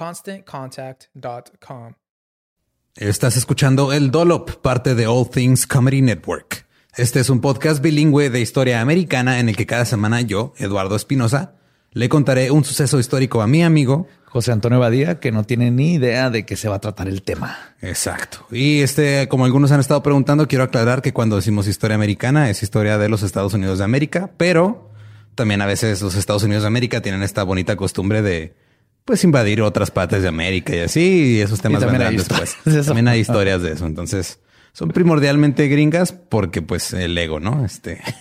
ConstantContact.com. Estás escuchando El Dolop, parte de All Things Comedy Network. Este es un podcast bilingüe de historia americana en el que cada semana yo, Eduardo Espinosa, le contaré un suceso histórico a mi amigo José Antonio Badía, que no tiene ni idea de qué se va a tratar el tema. Exacto. Y este, como algunos han estado preguntando, quiero aclarar que cuando decimos historia americana es historia de los Estados Unidos de América, pero también a veces los Estados Unidos de América tienen esta bonita costumbre de pues invadir otras partes de América y así, y esos temas vendrán después. También hay historias de eso. Entonces, son primordialmente gringas porque pues el ego, ¿no? Este.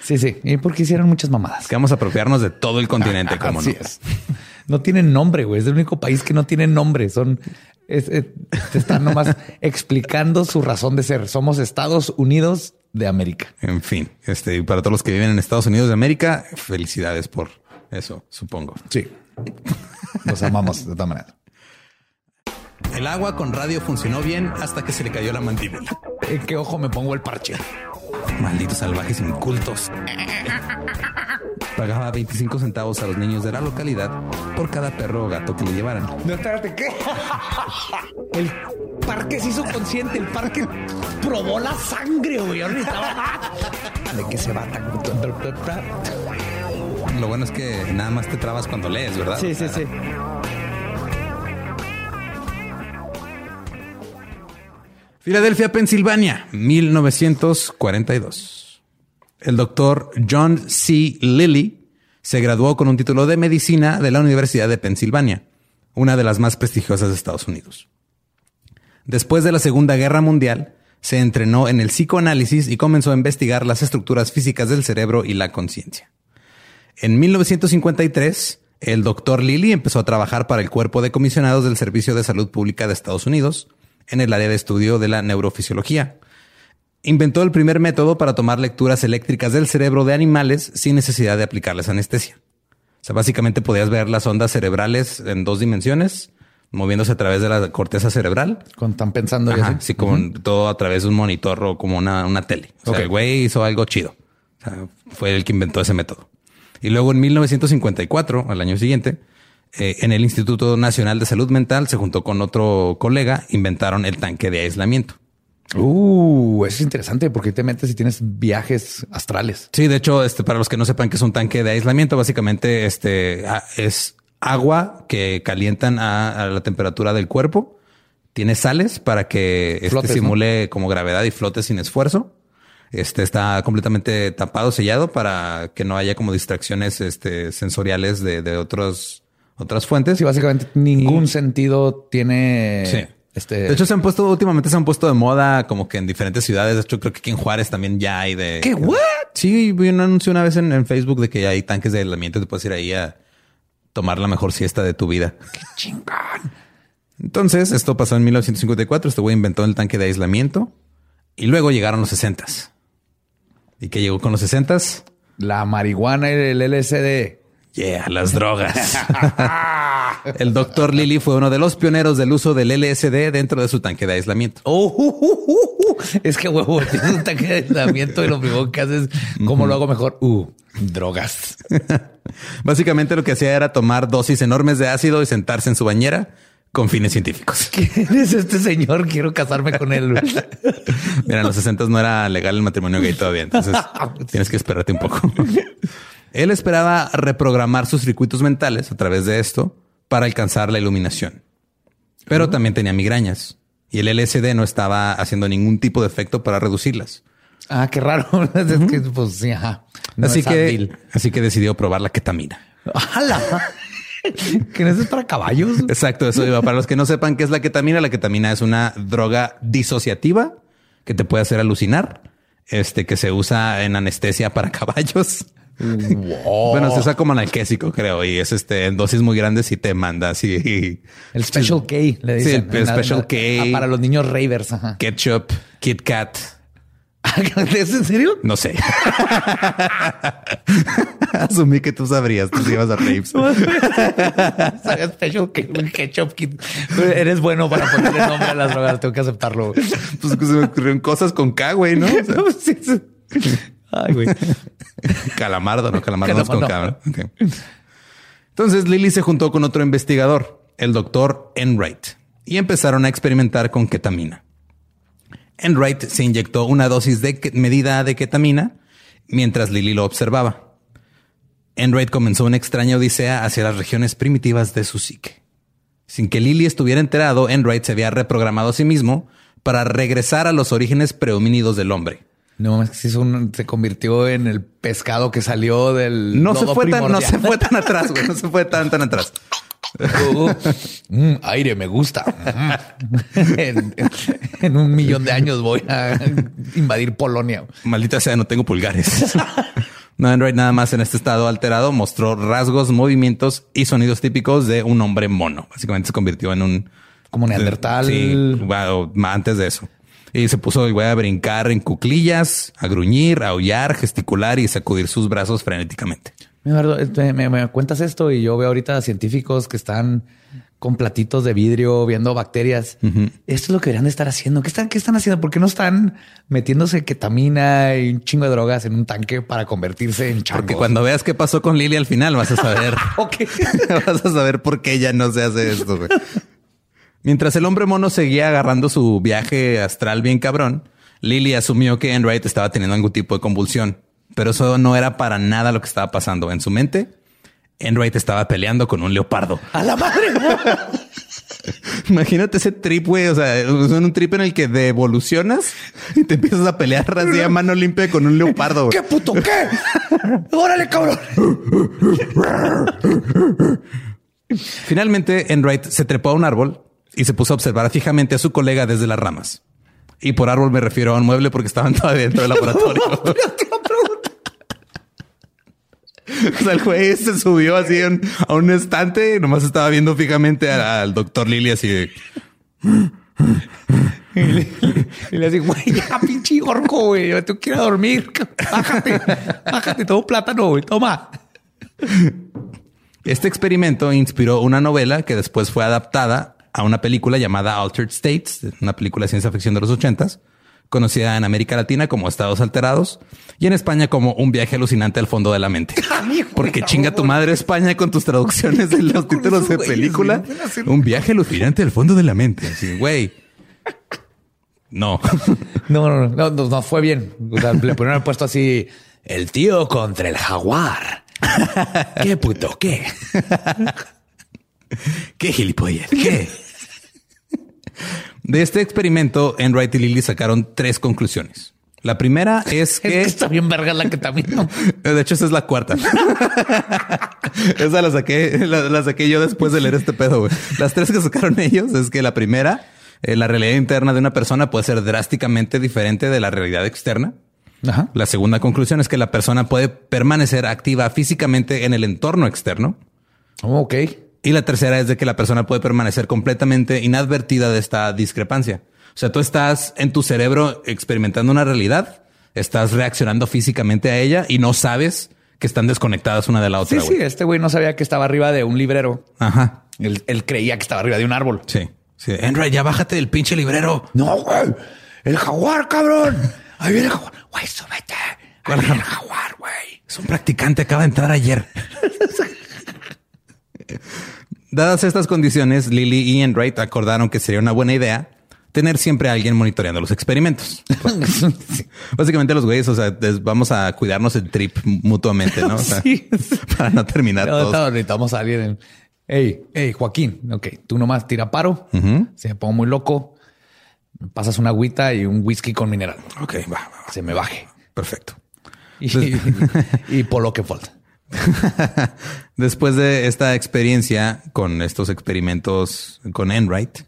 Sí, sí. Y porque hicieron muchas mamadas. Que vamos a apropiarnos de todo el continente, como no. Es. No tienen nombre, güey. Es el único país que no tiene nombre. Son, te están nomás explicando su razón de ser. Somos Estados Unidos de América. En fin, este, para todos los que viven en Estados Unidos de América, felicidades por eso, supongo. Sí. Los amamos de todas maneras. El agua con radio funcionó bien hasta que se le cayó la mandíbula. ¿En qué ojo me pongo el parche? Malditos salvajes incultos. Pagaba 25 centavos a los niños de la localidad por cada perro o gato que le llevaran. No, espérate, ¿qué? El parque se hizo consciente, el parque probó la sangre, güey. ¿De qué se va Lo bueno es que nada más te trabas cuando lees, ¿verdad? Sí, sí, sí. Filadelfia, Pensilvania, 1942. El doctor John C. Lilly se graduó con un título de medicina de la Universidad de Pensilvania, una de las más prestigiosas de Estados Unidos. Después de la Segunda Guerra Mundial, se entrenó en el psicoanálisis y comenzó a investigar las estructuras físicas del cerebro y la conciencia. En 1953, el doctor Lilly empezó a trabajar para el Cuerpo de Comisionados del Servicio de Salud Pública de Estados Unidos, en el área de estudio de la neurofisiología. Inventó el primer método para tomar lecturas eléctricas del cerebro de animales sin necesidad de aplicarles anestesia. O sea, básicamente podías ver las ondas cerebrales en dos dimensiones, moviéndose a través de la corteza cerebral. Cuando están pensando Ajá, sí, como todo a través de un monitor o como una, una tele. O sea, el güey hizo algo chido. O sea, fue el que inventó ese método. Y luego en 1954, al año siguiente, eh, en el Instituto Nacional de Salud Mental se juntó con otro colega, inventaron el tanque de aislamiento. Uh, eso es interesante porque te metes si tienes viajes astrales. Sí, de hecho, este, para los que no sepan que es un tanque de aislamiento, básicamente este es agua que calientan a, la temperatura del cuerpo. Tiene sales para que este, simule como gravedad y flote sin esfuerzo. Este está completamente tapado, sellado para que no haya como distracciones este, sensoriales de, de otros, otras fuentes. Sí, básicamente ningún sentido tiene. Sí. Este... De hecho, se han puesto, últimamente se han puesto de moda como que en diferentes ciudades. De hecho, creo que aquí en Juárez también ya hay de. ¿Qué? ¿What? Sí, vi un anuncio una vez en, en Facebook de que ya hay tanques de aislamiento. Te puedes ir ahí a tomar la mejor siesta de tu vida. ¡Qué chingón! Entonces, esto pasó en 1954. Este güey inventó el tanque de aislamiento y luego llegaron los 60 ¿Y qué llegó con los 60 La marihuana y el LSD. Yeah, las drogas. el doctor Lilly fue uno de los pioneros del uso del LSD dentro de su tanque de aislamiento. Oh, uh, uh, uh, es que huevo, tienes un tanque de aislamiento y lo primero que haces, ¿cómo lo hago mejor? Uh, drogas. Básicamente lo que hacía era tomar dosis enormes de ácido y sentarse en su bañera con fines científicos. ¿Quién es este señor? Quiero casarme con él. Mira, en los 60 no era legal el matrimonio gay todavía, entonces tienes que esperarte un poco. Él esperaba reprogramar sus circuitos mentales a través de esto para alcanzar la iluminación. Pero también tenía migrañas y el LSD no estaba haciendo ningún tipo de efecto para reducirlas. Ah, qué raro. Es que, pues sí, ajá. No así es que, así que decidió probar la ketamina. ¡Hala! ¿Que no es para caballos? Exacto, eso iba. Para los que no sepan qué es la ketamina, la ketamina es una droga disociativa que te puede hacer alucinar, este que se usa en anestesia para caballos. Bueno, se usa como analgésico, creo, y es este en dosis muy grandes y te manda así El Special K, le Sí, dicen. el En la- Special la- K. ah, para los niños ravers. Ajá. ketchup, Kit Kat. ¿Es en serio? No sé. Asumí que tú sabrías, tú sí ibas a raves. Saga Special ketchup kit. Eres bueno para ponerle nombre a las drogas. Tengo que aceptarlo. Pues se me ocurrieron cosas con K, güey, ¿no? O sea, Sí, sí. Ay, güey. Calamardo, no, calamardo con K. ¿no? Ok. Entonces Lily se juntó con otro investigador, el doctor Enright, y empezaron a experimentar con ketamina. Enright se inyectó una dosis de medida de ketamina mientras Lily lo observaba. Enright comenzó una extraña odisea hacia las regiones primitivas de su psique. Sin que Lily estuviera enterado, Enright se había reprogramado a sí mismo para regresar a los orígenes prehomínidos del hombre. No mames, que se, convirtió en el pescado que salió del. No se fue tan, no se fue tan atrás, güey. No se fue tan, tan atrás. Uh, mm, aire me gusta. En, en un millón de años voy a invadir Polonia. Maldita sea, no tengo pulgares. No, Android nada más en este estado alterado mostró rasgos, movimientos y sonidos típicos de un hombre mono. Básicamente se convirtió en un Como Neandertal. Sí, bueno, antes de eso. Y se puso güey, a brincar en cuclillas, a gruñir, a aullar, gesticular y sacudir sus brazos frenéticamente. Eduardo, este, me, me cuentas esto y yo veo ahorita científicos que están con platitos de vidrio viendo bacterias. Esto es lo que deberían de estar haciendo. ¿Qué están, qué están haciendo? ¿Por qué no están metiéndose ketamina y un chingo de drogas en un tanque para convertirse en changos? Porque cuando veas qué pasó con Lily al final vas a saber. Ok. Vas a saber por qué ella no se hace esto. güey. Mientras el hombre mono seguía agarrando su viaje astral bien cabrón, Lily asumió que Enright estaba teniendo algún tipo de convulsión, pero eso no era para nada lo que estaba pasando en su mente. Enright estaba peleando con un leopardo. A la madre. Imagínate ese trip, güey. O sea, es un trip en el que devolucionas y te empiezas a pelear así a mano limpia con un leopardo. ¿Qué puto qué? Órale, cabrón. Finalmente, Enright se trepó a un árbol y se puso a observar fijamente a su colega desde las ramas. Y por árbol me refiero a un mueble porque estaban todavía dentro del laboratorio. o sea, el güey se subió así en- a un estante y nomás estaba viendo fijamente al, doctor Lily así de... Y le, dice, güey, ya pinche orco, güey. Yo a dormir. Bájate, bájate, todo plátano, güey. Toma. Este experimento inspiró una novela que después fue adaptada a una película llamada Altered States, una película de ciencia ficción de los ochentas, conocida en América Latina como Estados Alterados y en España como Un viaje alucinante al fondo de la mente. Porque chinga tu madre España con tus traducciones de los títulos de película. Un viaje alucinante al fondo de la mente. Así, güey. No. No, no, no, fue bien. O sea, le ponieron el puesto así, el tío contra el jaguar. ¿Qué puto qué? ¿Qué gilipollas? ¿Qué? De este experimento, Enright y Lilly sacaron tres conclusiones. La primera es que... está bien verga la ketamina. De hecho, esa es la cuarta. esa la saqué, la, saqué yo después de leer este pedo. Las tres que sacaron ellos es que la primera, eh, la realidad interna de una persona puede ser drásticamente diferente de la realidad externa. La segunda conclusión es que la persona puede permanecer activa físicamente en el entorno externo. Oh, ok. Y la tercera es de que la persona puede permanecer completamente inadvertida de esta discrepancia. O sea, tú estás en tu cerebro experimentando una realidad, estás reaccionando físicamente a ella y no sabes que están desconectadas una de la otra. Sí, sí, este güey no sabía que estaba arriba de un librero. Ajá. Él, creía que estaba arriba de un árbol. Sí. Sí. Android, ya bájate del pinche librero. No, güey. El jaguar, cabrón. Ahí viene el jaguar. Güey, súbete. Ahí viene el jaguar, güey. Es un practicante, acaba de entrar ayer. Dadas estas condiciones, Lily y Enright acordaron que sería una buena idea tener siempre a alguien monitoreando los experimentos. Básicamente los güeyes, o sea, vamos a cuidarnos el trip mutuamente, ¿no? para no terminar no, todos. Necesitamos a alguien. Hey, hey, Joaquín, ok, tú nomás tira paro, se me pongo muy loco, pasas una agüita y un whisky con mineral. Ok, va, Se me baje. Perfecto. Y, por lo que falta. Después de esta experiencia con estos experimentos con Enright,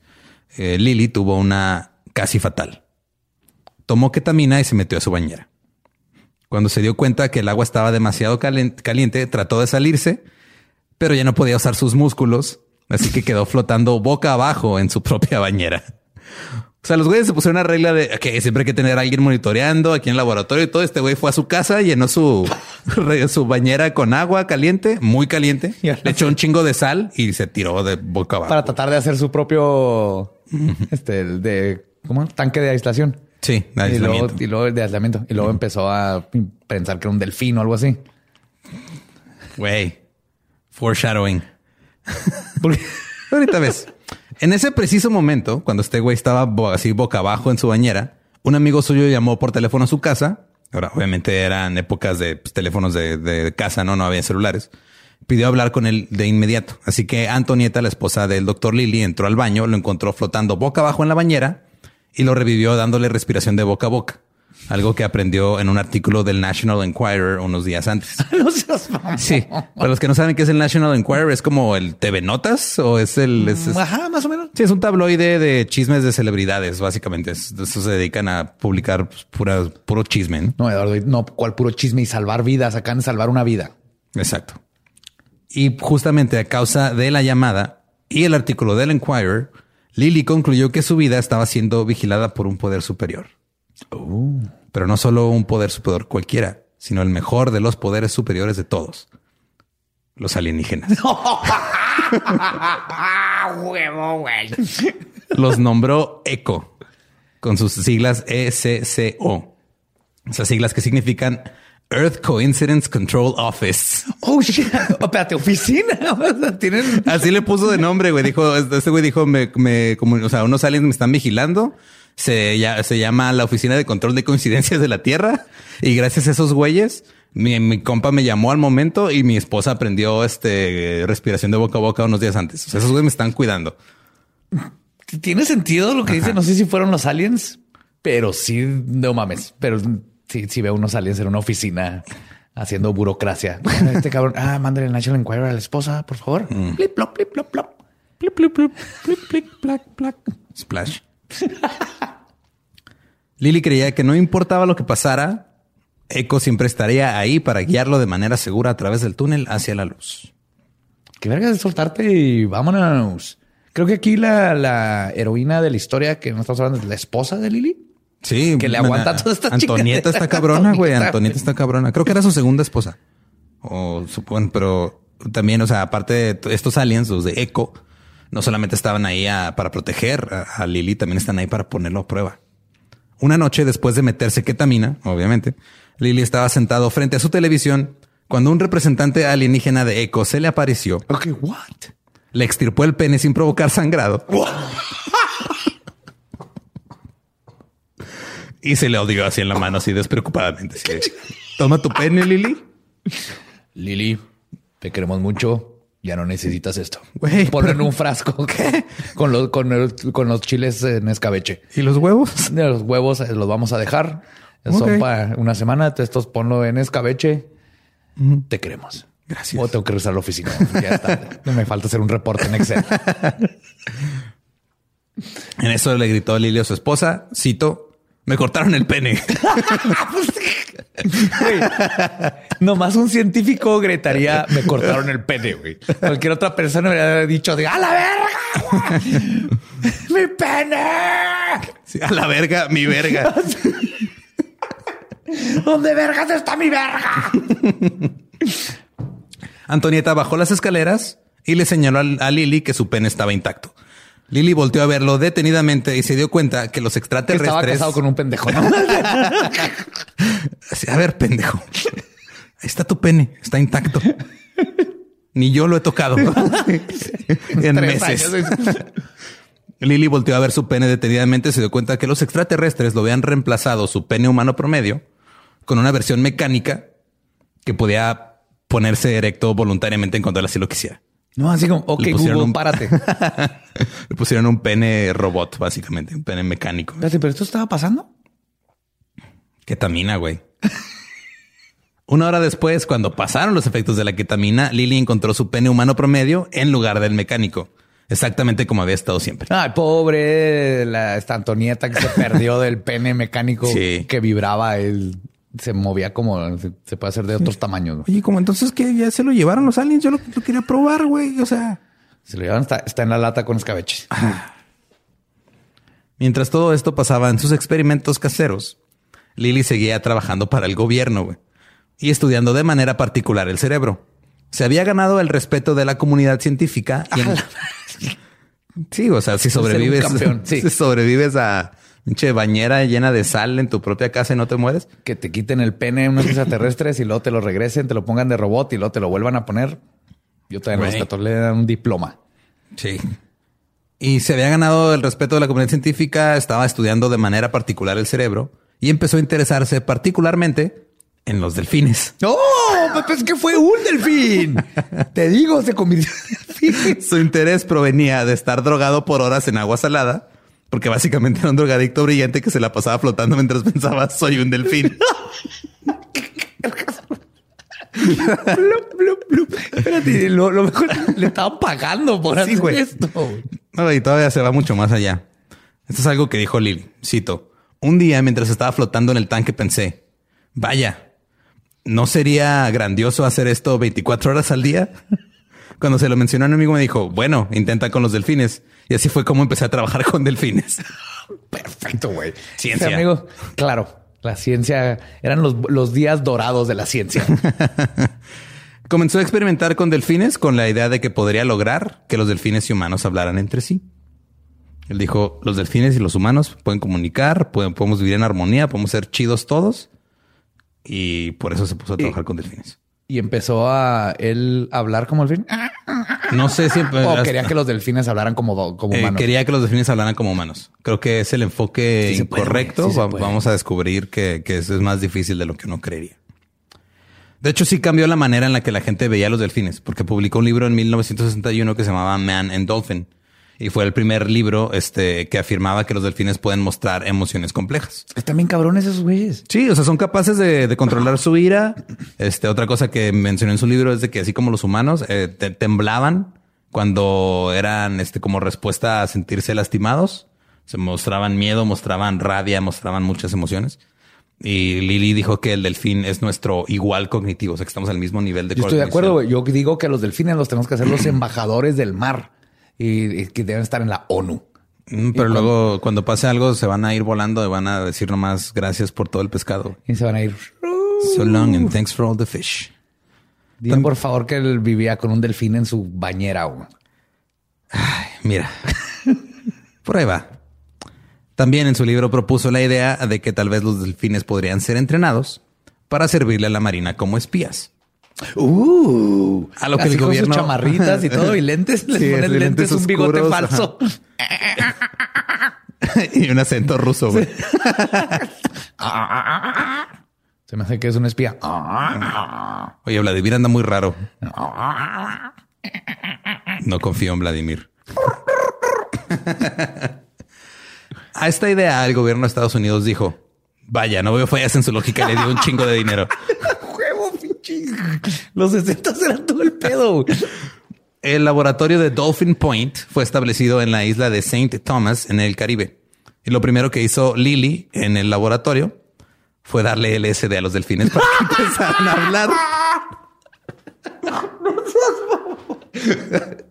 eh, Lily tuvo una casi fatal. Tomó ketamina y se metió a su bañera. Cuando se dio cuenta que el agua estaba demasiado caliente, trató de salirse, pero ya no podía usar sus músculos, así que quedó flotando boca abajo en su propia bañera. O sea, los güeyes se pusieron una regla de que siempre hay que tener a alguien monitoreando aquí en el laboratorio y todo. Este güey fue a su casa, llenó su, su bañera con agua caliente, muy caliente, le echó un chingo de sal y se tiró de boca abajo. Para tratar de hacer su propio este, de ¿cómo? tanque de aislación. Sí, de aislamiento. Y luego, de aislamiento. Y luego empezó a pensar que era un delfín o algo así. Güey, foreshadowing. Ahorita ves. En ese preciso momento, cuando este güey estaba así boca abajo en su bañera, un amigo suyo llamó por teléfono a su casa. Ahora, obviamente eran épocas de pues, teléfonos de, casa, no, no había celulares. Pidió hablar con él de inmediato. Así que Antonieta, la esposa del doctor Lily, entró al baño, lo encontró flotando boca abajo en la bañera y lo revivió dándole respiración de boca a boca algo que aprendió en un artículo del National Enquirer unos días antes. sí, para los que no saben qué es el National Enquirer, es como el TV Notas o es el... Ajá, más o menos. Sí, es un tabloide de chismes de celebridades, básicamente. Eso se dedican a publicar pues, pura, puro chisme. ¿no? no, Eduardo, no, cuál puro chisme y salvar vidas, acá en salvar una vida. Exacto. Y justamente a causa de la llamada y el artículo del Enquirer, Lily concluyó que su vida estaba siendo vigilada por un poder superior. Oh. Pero no solo un poder superior cualquiera, sino el mejor de los poderes superiores de todos. Los alienígenas. Los nombró ECO, con sus siglas ECCO. Esas siglas que significan Earth Coincidence Control Office. Oh, shit. Espérate, oficina. ¿Tienen? Así le puso de nombre, güey. Dijo, este güey dijo, me, me, como, o sea, unos aliens me están vigilando se, ya, se llama la Oficina de Control de Coincidencias de la Tierra. Y gracias a esos güeyes, mi, mi, compa me llamó al momento y mi esposa aprendió este respiración de boca a boca unos días antes. esos güeyes me están cuidando. Tiene sentido lo que dice. No sé si fueron los aliens, pero sí, no mames. Pero sí, sí veo unos aliens en una oficina haciendo burocracia. Este cabrón, ah, mándale el National Enquirer a la esposa, por favor. Mm. Plip, plop, plip, plop, plop. Plip, plip, plip, plip, plip, plac, plac. Splash. Lily creía que no importaba lo que pasara, Echo siempre estaría ahí para guiarlo de manera segura a través del túnel hacia la luz. Qué verga de soltarte y vámonos. Creo que aquí la, heroína de la historia que no estamos hablando es la esposa de Lily. Sí, que le aguanta toda esta Antonieta está cabrona, güey. Antonieta está cabrona. Creo que era su segunda esposa. O supongo, pero también, o sea, aparte de estos aliens, los de Echo, no solamente estaban ahí para proteger a, Lily, también están ahí para ponerlo a prueba. Una noche después de meterse ketamina, obviamente, Lily estaba sentado frente a su televisión cuando un representante alienígena de Echo se le apareció. Ok, what? Le extirpó el pene sin provocar sangrado. y se le odió así en la mano, así despreocupadamente. Toma tu pene, Lily. Lily, te queremos mucho ya no necesitas esto. Güey, Ponlo en un frasco con los, con, los chiles en escabeche. ¿Y los huevos? Los huevos eh, los vamos a dejar Son Ok. para una semana. Estos ponlo en escabeche. Te queremos. Gracias. O tengo que regresar a la oficina. Ya está. Me falta hacer un reporte en Excel. En eso le gritó Lili a su esposa, cito, me cortaron el pene. Güey, Nomás un científico gritaría, me cortaron el pene, güey. Cualquier otra persona me hubiera dicho, de, ¡a la verga! ¡Mi pene! Sí, a la verga, mi verga. ¿Dónde vergas está mi verga? Antonieta bajó las escaleras y le señaló al- a, Lili que su pene estaba intacto. Lili volteó a verlo detenidamente y se dio cuenta que los Que extraterrestres... estaba casado con un pendejo, ¿no? A ver, pendejo. Ahí está tu pene, está intacto. Ni yo lo he tocado en meses. Lily volteó a ver su pene detenidamente y se dio cuenta que los extraterrestres lo habían reemplazado su pene humano promedio con una versión mecánica que podía ponerse erecto voluntariamente en cuanto él así lo quisiera. No, así como, ok, Google, un- párate. Le pusieron un pene robot, básicamente, un pene mecánico. Espérate, pero esto estaba pasando. Ketamina, güey. Una hora después, cuando pasaron los efectos de la ketamina, Lily encontró su pene humano promedio en lugar del mecánico. Exactamente como había estado siempre. Ay, pobre la esta Antonieta que se perdió del pene mecánico Sí. que vibraba. Él se movía como se, se puede hacer de otros tamaños. güey. Oye, como entonces que ya se lo llevaron los aliens, yo lo, lo quería probar, güey. O sea, Se lo llevan, está, está en la lata con escabeche. mientras todo esto pasaba en sus experimentos caseros, Lily seguía trabajando para el gobierno, güey, y estudiando de manera particular el cerebro. Se había ganado el respeto de la comunidad científica. y en- Sí, o sea, si sobrevives, si sobrevives a pinche bañera llena de sal en tu propia casa y no te mueres. Que te quiten el pene unos extraterrestres y luego te lo regresen, te lo pongan de robot y luego te lo vuelvan a poner. Yo también Güey. los 14 le dan un diploma. Sí. Y se había ganado el respeto de la comunidad científica, estaba estudiando de manera particular el cerebro y empezó a interesarse particularmente en los delfines. ¡No! Pues es que fue un delfín. Te digo, se convirtió en delfín. Su interés provenía de estar drogado por horas en agua salada, porque básicamente era un drogadicto brillante que se la pasaba flotando mientras pensaba soy un delfín. Blup, blup, blup. Espérate, lo, lo mejor le estaban pagando por Sí, hacer güey. esto. No, y todavía se va mucho más allá. Esto es algo que dijo Lily. Cito. Un día, mientras estaba flotando en el tanque, pensé, vaya, ¿no sería grandioso hacer esto 24 horas al día? Cuando se lo mencionó a un amigo me dijo, bueno, intenta con los delfines. Y así fue como empecé a trabajar con delfines. Perfecto, güey. Ciencia. Sí, amigo, claro, la ciencia eran los, los días dorados de la ciencia. Comenzó a experimentar con delfines con la idea de que podría lograr que los delfines y humanos hablaran entre sí. Él dijo, los delfines y los humanos pueden comunicar, pueden, podemos vivir en armonía, podemos ser chidos todos. Y por eso se puso a trabajar con delfines. y empezó a él hablar como delfín. No sé si... O quería que los delfines hablaran como, como Eh, humanos. quería que los delfines hablaran como humanos. Creo que es el enfoque Sí incorrecto. sí. Vamos a descubrir que, que eso es más difícil de lo que uno creería. De hecho, sí cambió la manera en la que la gente veía a los delfines, porque publicó un libro en 1961 que se llamaba Man and Dolphin. Y fue el primer libro este, que afirmaba que los delfines pueden mostrar emociones complejas. Están bien cabrones esos güeyes. Sí, o sea, son capaces de, de controlar su ira. Este, otra cosa que mencionó en su libro es de que así como los humanos eh, te- temblaban cuando eran este, como respuesta a sentirse lastimados. Se mostraban miedo, mostraban rabia, mostraban muchas emociones. Y Lily dijo que el delfín es nuestro igual cognitivo, o sea que estamos al mismo nivel de Yo estoy de acuerdo, güey. Yo digo que a los delfines los tenemos que hacer los embajadores del mar y, y que deben estar en la ONU. Mm, Pero luego cuando pase algo se van a ir volando y van a decir nomás gracias por todo el pescado. Y se van a ir. So long and thanks for all the fish. Dile por favor que él vivía con un delfín en su bañera. güey. Mira, por ahí va. También en su libro propuso la idea de que tal vez los delfines podrían ser entrenados para servirle a la marina como espías. Uh, A lo que el gobierno- sus chamarritas y todo y lentes. Les Sí, ponen es lentes, lentes un bigote falso. y un acento ruso. güey. Se me hace que es un espía. Oye, Vladimir anda muy raro. No confío en Vladimir. A esta idea el gobierno de Estados Unidos dijo, Vaya, no veo fallas en su lógica. Le dio un chingo de dinero. Los 60 eran todo el pedo. El laboratorio de Dolphin Point fue establecido en la isla de St. Thomas en el Caribe. Y lo primero que hizo Lily en el laboratorio fue darle LSD a los delfines para que empezaran a hablar.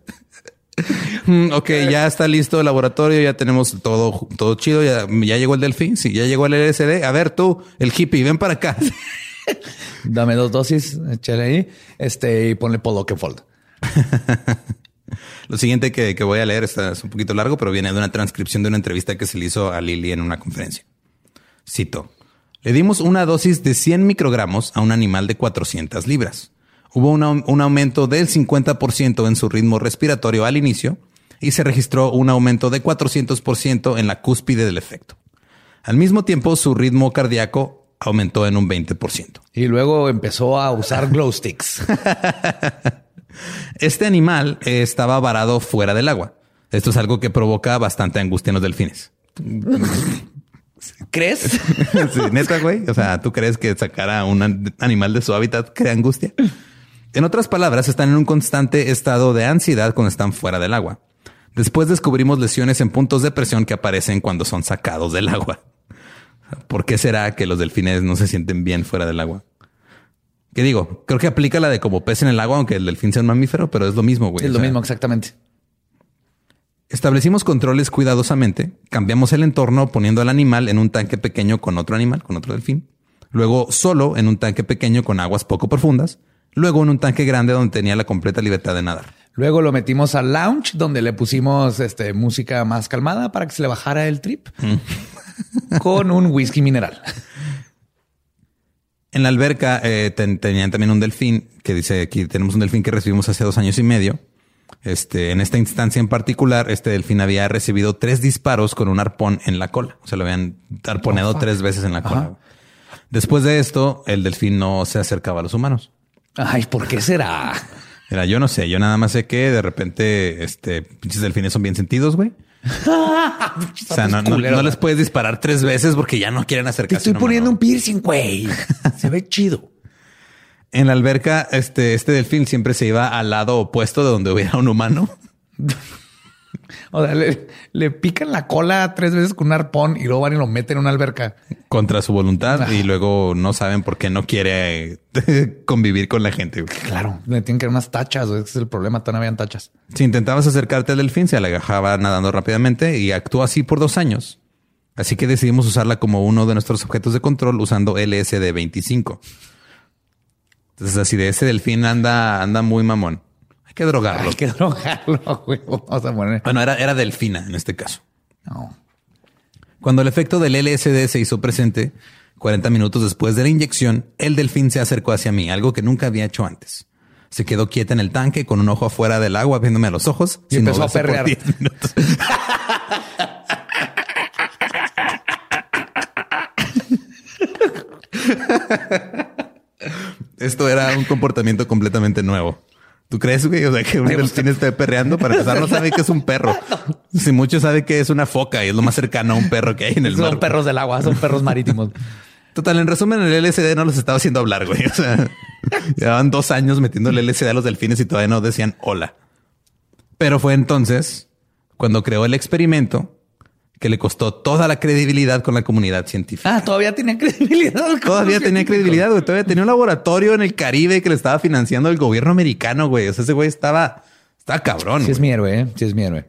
Mm, ok, ya está listo el laboratorio, ya tenemos todo, todo chido, ya, ya llegó el delfín, sí, ya llegó el LSD. A ver tú, el hippie, ven para acá. Dame dos dosis, échale ahí, este, y ponle polo que fold. Lo siguiente que, voy a leer es un poquito largo, pero viene de una transcripción de una entrevista que se le hizo a Lily en una conferencia. Cito. Le dimos una dosis de 100 microgramos a un animal de 400 libras. Hubo un aumento del 50% en su ritmo respiratorio al inicio y se registró un aumento de 400% en la cúspide del efecto. Al mismo tiempo, su ritmo cardíaco aumentó en un 20%. Y luego empezó a usar glow sticks. Este animal eh, estaba varado fuera del agua. Esto es algo que provoca bastante angustia en los delfines. ¿Crees? Sí, neta, güey. O sea, ¿tú crees que sacar a un an- animal de su hábitat crea angustia? En otras palabras, están en un constante estado de ansiedad cuando están fuera del agua. Después descubrimos lesiones en puntos de presión que aparecen cuando son sacados del agua. ¿Por qué será que los delfines no se sienten bien fuera del agua? ¿Qué digo? Creo que aplica la de como pez en el agua, aunque el delfín sea un mamífero, pero es lo mismo, güey. es O lo sea, mismo, exactamente. Establecimos controles cuidadosamente, cambiamos el entorno poniendo al animal en un tanque pequeño con otro animal, con otro delfín, luego solo en un tanque pequeño con aguas poco profundas, luego en un tanque grande donde tenía la completa libertad de nadar. Luego lo metimos al lounge donde le pusimos este, música más calmada para que se le bajara el trip con un whisky mineral. En la alberca eh, ten- tenían también un delfín que dice aquí tenemos un delfín que recibimos hace dos años y medio. Este, en esta instancia en particular, este delfín había recibido tres disparos con un arpón en la cola. O sea, lo habían arponeado tres veces en la cola. Después de esto, el delfín no se acercaba a los humanos. Ay, ¿por qué será? Mira, yo no sé, yo nada más sé que de repente, este, pinches delfines son bien sentidos, güey. O sea, no, no- culero, no les puedes disparar tres veces porque ya no quieren Te acercarse. estoy un humano. poniendo un piercing, güey. Se ve chido. En la alberca, este, este delfín siempre se iba al lado opuesto de donde hubiera un humano. O sea, le, le pican la cola tres veces con un arpón y luego van y lo meten en una alberca. contra su voluntad y luego no saben por qué no quiere convivir con la gente. Claro, le tienen que dar unas tachas. Ese es el problema. Todavía no habían tachas. Si intentabas acercarte al delfín, se alejaba nadando rápidamente y actuó así por dos años. Así que decidimos usarla como uno de nuestros objetos de control usando LSD 25. Entonces, así de ese delfín anda, anda muy mamón. Que drogarlo. Hay que drogarlo, güey. Vamos a poner. Bueno, era, era delfina en este caso. No. Cuando el efecto del LSD se hizo presente, 40 minutos después de la inyección, el delfín se acercó hacia mí, algo que nunca había hecho antes. Se quedó quieta en el tanque con un ojo afuera del agua viéndome a los ojos. Y sin empezó a perrear. 10 minutos. Esto era un comportamiento completamente nuevo. ¿Tú crees, güey? O sea, que un delfín esté perreando para empezar no sabe que es un perro. Si mucho sabe que es una foca y es lo más cercano a un perro que hay en el Son mar. perros del agua, son perros marítimos. Total, en resumen, el LSD no los estaba haciendo hablar, güey. O sea, llevaban dos años metiendo el LSD a los delfines y todavía no decían hola. Pero fue entonces cuando creó el experimento que le costó toda la credibilidad con la comunidad científica. Ah, todavía tenía credibilidad. Todavía tenía credibilidad, güey. Todavía tenía un laboratorio en el Caribe que le estaba financiando el gobierno americano, güey. O sea, ese güey estaba, estaba cabrón. Sí es mi héroe, ¿eh? Sí es mi héroe.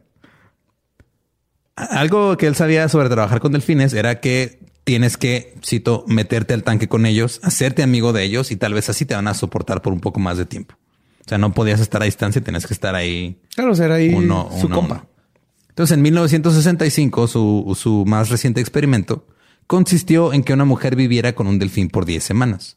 Algo que él sabía sobre trabajar con delfines era que tienes que, cito, meterte al tanque con ellos, hacerte amigo de ellos y tal vez así te van a soportar por un poco más de tiempo. O sea, no podías estar a distancia, tenías que estar ahí Claro, será ahí uno, su uno compa. uno. Entonces, en 1965, su, su más reciente experimento consistió en que una mujer viviera con un delfín por 10 semanas.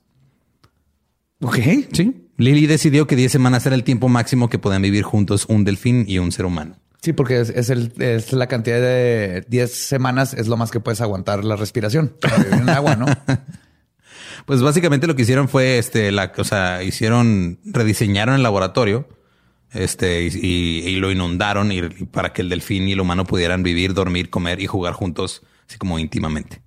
Ok. Sí. Lily decidió que 10 semanas era el tiempo máximo que podían vivir juntos un delfín y un ser humano. Sí, porque es, es el, es la cantidad de 10 semanas, es lo más que puedes aguantar la respiración. para vivir En el agua, ¿no? Pues básicamente lo que hicieron fue, este, la, o sea, hicieron, rediseñaron el laboratorio, este, y, y- y lo inundaron y, para que el delfín y el humano pudieran vivir, dormir, comer y jugar juntos, así como íntimamente.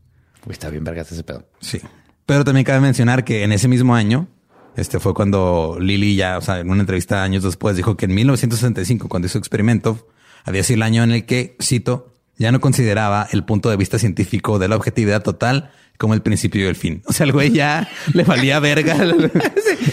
Está bien vergas ese pedo. Sí. Pero también cabe mencionar que en ese mismo año, este fue cuando Lily ya, o sea, en una entrevista años después dijo que en 1965, cuando hizo experimento, había sido el año en el que, cito, ya no consideraba el punto de vista científico de la objetividad total como el principio y el fin. O sea, el güey ya le valía verga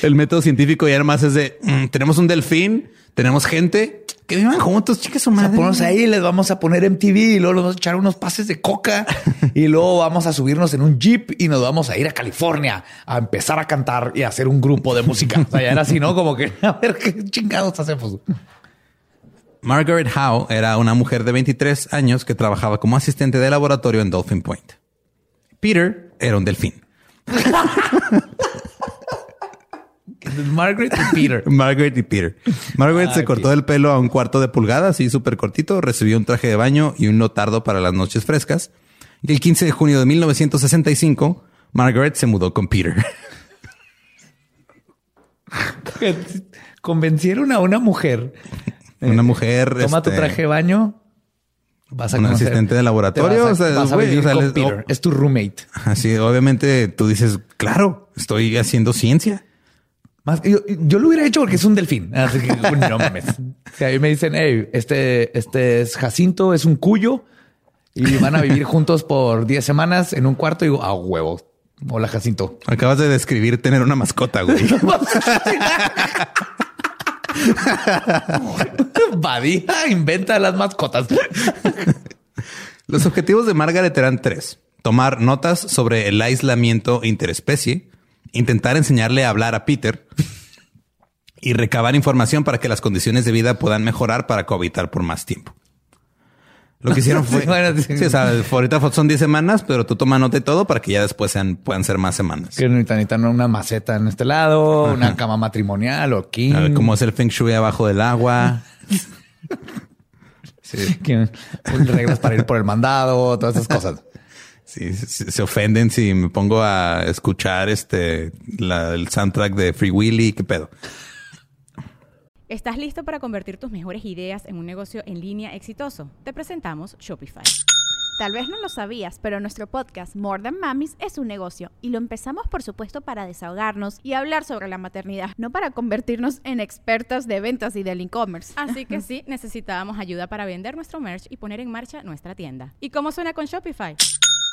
el, método científico y además es de mm, tenemos un delfín, tenemos gente que vivan juntos, chicas o madre. Ponemos ahí, les vamos a poner MTV y luego les vamos a echar unos pases de coca y luego vamos a subirnos en un jeep y nos vamos a ir a California a empezar a cantar y a hacer un grupo de música. O sea, ya era así, ¿no? Como que a ver qué chingados hacemos. Margaret Howe era una mujer de 23 años que trabajaba como asistente de laboratorio en Dolphin Point. Peter era un delfín. Margaret y Peter. Margaret y Peter. Margaret se cortó el pelo a un cuarto de pulgada, así súper cortito, recibió un traje de baño y un notardo para las noches frescas. Y el 15 de junio de 1965, Margaret se mudó con Peter. Convencieron a una mujer una mujer. Toma tu este, traje de baño. Vas a un asistente de laboratorio. Es tu roommate. Así, obviamente tú dices, claro, estoy haciendo ciencia. Más, yo, yo, lo hubiera hecho porque es un delfín. Así que no mames. Si ahí me dicen, hey, este, este es Jacinto, es un cuyo y van a vivir juntos por 10 semanas en un cuarto. Y digo, ah, huevo. Hola, Jacinto. Acabas de describir tener una mascota, güey. Badía inventa las mascotas. Los objetivos de Margaret eran tres. Tomar notas sobre el aislamiento interespecie, intentar enseñarle a hablar a Peter y recabar información para que las condiciones de vida puedan mejorar para cohabitar por más tiempo. Lo que hicieron fue. sí, o sea, ahorita son 10 semanas, pero tú toma nota de todo para que ya después sean, puedan ser más semanas. Que necesitan una maceta en este lado, una cama matrimonial o aquí. Cómo es el feng shui abajo del agua. sí. reglas para ir por el mandado, todas esas cosas. Sí, se ofenden si me pongo a escuchar este el soundtrack de Free Willy, qué pedo. ¿Estás listo para convertir tus mejores ideas en un negocio en línea exitoso? Te presentamos Shopify. Tal vez no lo sabías, pero nuestro podcast More Than Mamis es un negocio y lo empezamos por supuesto para desahogarnos y hablar sobre la maternidad, no para convertirnos en expertas de ventas y del e-commerce. Así que sí, necesitábamos ayuda para vender nuestro merch y poner en marcha nuestra tienda. ¿Y cómo suena con Shopify?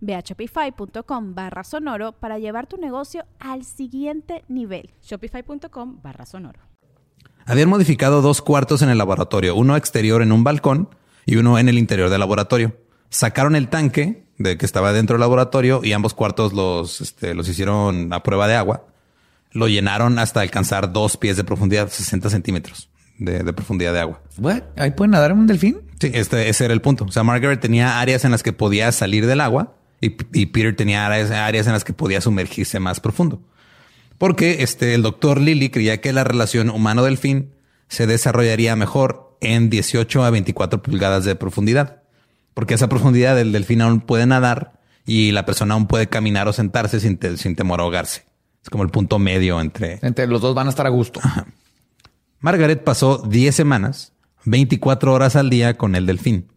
Ve a shopify.com barra sonoro para llevar tu negocio al siguiente nivel. Shopify.com barra sonoro. Habían modificado dos cuartos en el laboratorio, uno exterior en un balcón y uno en el interior del laboratorio. Sacaron el tanque de que estaba dentro del laboratorio y ambos cuartos los, este, los hicieron a prueba de agua. Lo llenaron hasta alcanzar dos pies de profundidad, 60 centímetros de, profundidad de agua. ¿Ahí pueden nadar un delfín? Sí, este, ese era el punto. O sea, Margaret tenía áreas en las que podía salir del agua y, Peter tenía áreas, en las que podía sumergirse más profundo. Porque este, el doctor Lilly creía que la relación humano-delfín se desarrollaría mejor en 18 a 24 pulgadas de profundidad. Porque esa profundidad el delfín aún puede nadar y la persona aún puede caminar o sentarse sin, sin temor a ahogarse. Es como el punto medio entre... Entre los dos van a estar a gusto. Margaret pasó 10 semanas, 24 horas al día con el delfín.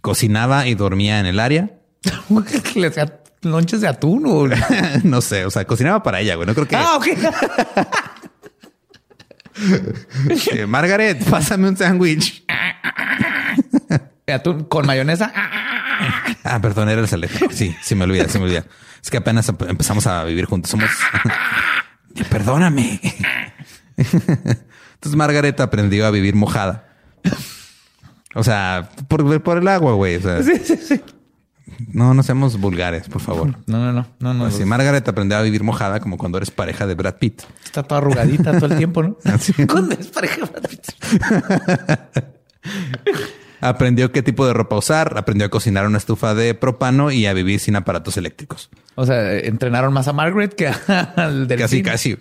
Cocinaba y dormía en el área. ¿Le hacía lonches de atún o no sé? O sea, cocinaba para ella, güey. No creo que. Ah, ok. Eh, Margaret, pásame un sándwich. atún con mayonesa. ah, perdón, era el celeste. Sí, sí me olvida, sí me olvida. Es que apenas empezamos a vivir juntos. Somos. Perdóname. Entonces Margaret aprendió a vivir mojada. O sea, por, por el agua, güey. sí, sí, sí. No, no seamos vulgares, por favor. No, no, no. no, no pues Margaret aprendió a vivir mojada como cuando eres pareja de Brad Pitt. Está toda arrugadita todo el tiempo, ¿no? Así. Cuando eres pareja de Brad Pitt. Aprendió qué tipo de ropa usar, aprendió a cocinar una estufa de propano y a vivir sin aparatos eléctricos. O sea, entrenaron más a Margaret que al del Casi, casi.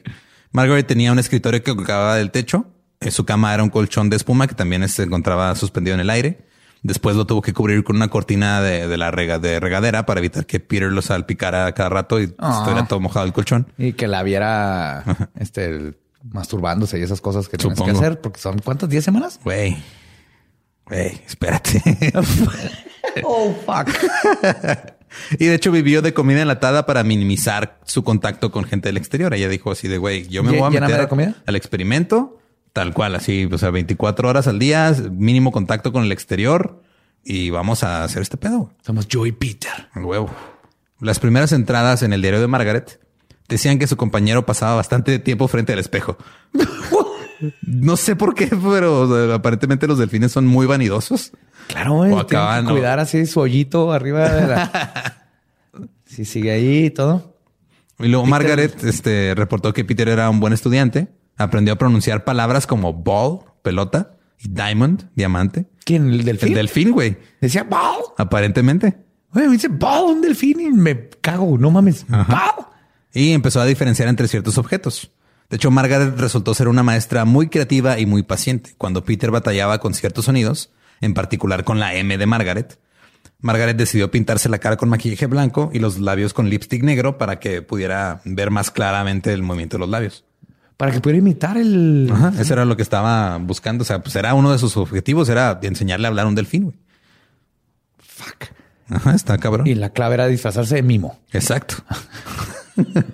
Margaret tenía un escritorio que colgaba del techo. En su cama era un colchón de espuma que también se encontraba suspendido en el aire. Después lo tuvo que cubrir con una cortina de, la rega, de regadera para evitar que Peter lo salpicara cada rato y Ah. estuviera todo mojado el colchón. Y que la viera este masturbándose y esas cosas que tienes que hacer, porque son cuántas, 10 semanas. Güey, güey, espérate. Oh, fuck. y de hecho vivió de comida enlatada para minimizar su contacto con gente del exterior. Ella dijo así de, güey, yo me voy a meter de comida. al experimento tal cual, así, o sea, 24 horas al día, mínimo contacto con el exterior y vamos a hacer este pedo. Somos Joe y Peter. Huevo. Las primeras entradas en el diario de Margaret decían que su compañero pasaba bastante tiempo frente al espejo. no sé por qué, pero o sea, aparentemente los delfines son muy vanidosos. Claro, güey. Que acaban, o- cuidar así su hoyito arriba de la... Si sigue ahí y todo. Y luego Margaret este, reportó que Peter era un buen estudiante. Aprendió a pronunciar palabras como ball, pelota, y diamond, diamante. ¿Quién? ¿El delfín? El delfín, güey. Decía ball. Aparentemente. Güey, dice ball, un delfín y me cago. No mames. Ball. Y empezó a diferenciar entre ciertos objetos. De hecho, Margaret resultó ser una maestra muy creativa y muy paciente. Cuando Peter batallaba con ciertos sonidos, en particular con la M de Margaret, Margaret decidió pintarse la cara con maquillaje blanco y los labios con lipstick negro para que pudiera ver más claramente el movimiento de los labios. Para que pudiera imitar el... Ajá, eso era lo que estaba buscando. O sea, pues era uno de sus objetivos, era enseñarle a hablar a un delfín. güey. Fuck. Ajá, está cabrón. Y la clave era disfrazarse de mimo. Exacto.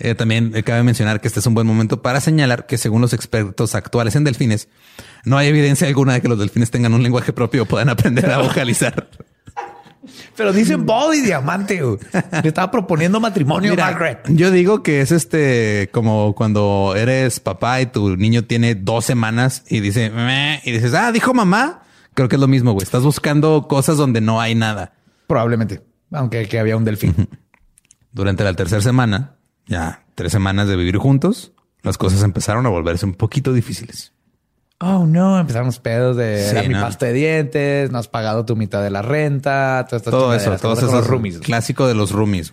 Eh, también eh, cabe mencionar que este es un buen momento para señalar que según los expertos actuales en delfines, no hay evidencia alguna de que los delfines tengan un lenguaje propio o puedan aprender a vocalizar. Pero dicen ball y diamante. Le estaba proponiendo matrimonio Mira, Margaret. yo digo que es este como cuando eres papá y tu niño tiene dos semanas y dice "Meh", y dices, ah, dijo mamá. Creo que es lo mismo, güey. Estás buscando cosas donde no hay nada. Probablemente. Aunque que había un delfín. Durante la tercera semana, ya tres semanas de vivir juntos, las cosas empezaron a volverse un poquito difíciles. Oh, no. Empezaron los pedos de Sí, mi no. pasta de dientes, no has pagado tu mitad de la renta, estas Todo eso, todos esos roomies. clásico de los roomies.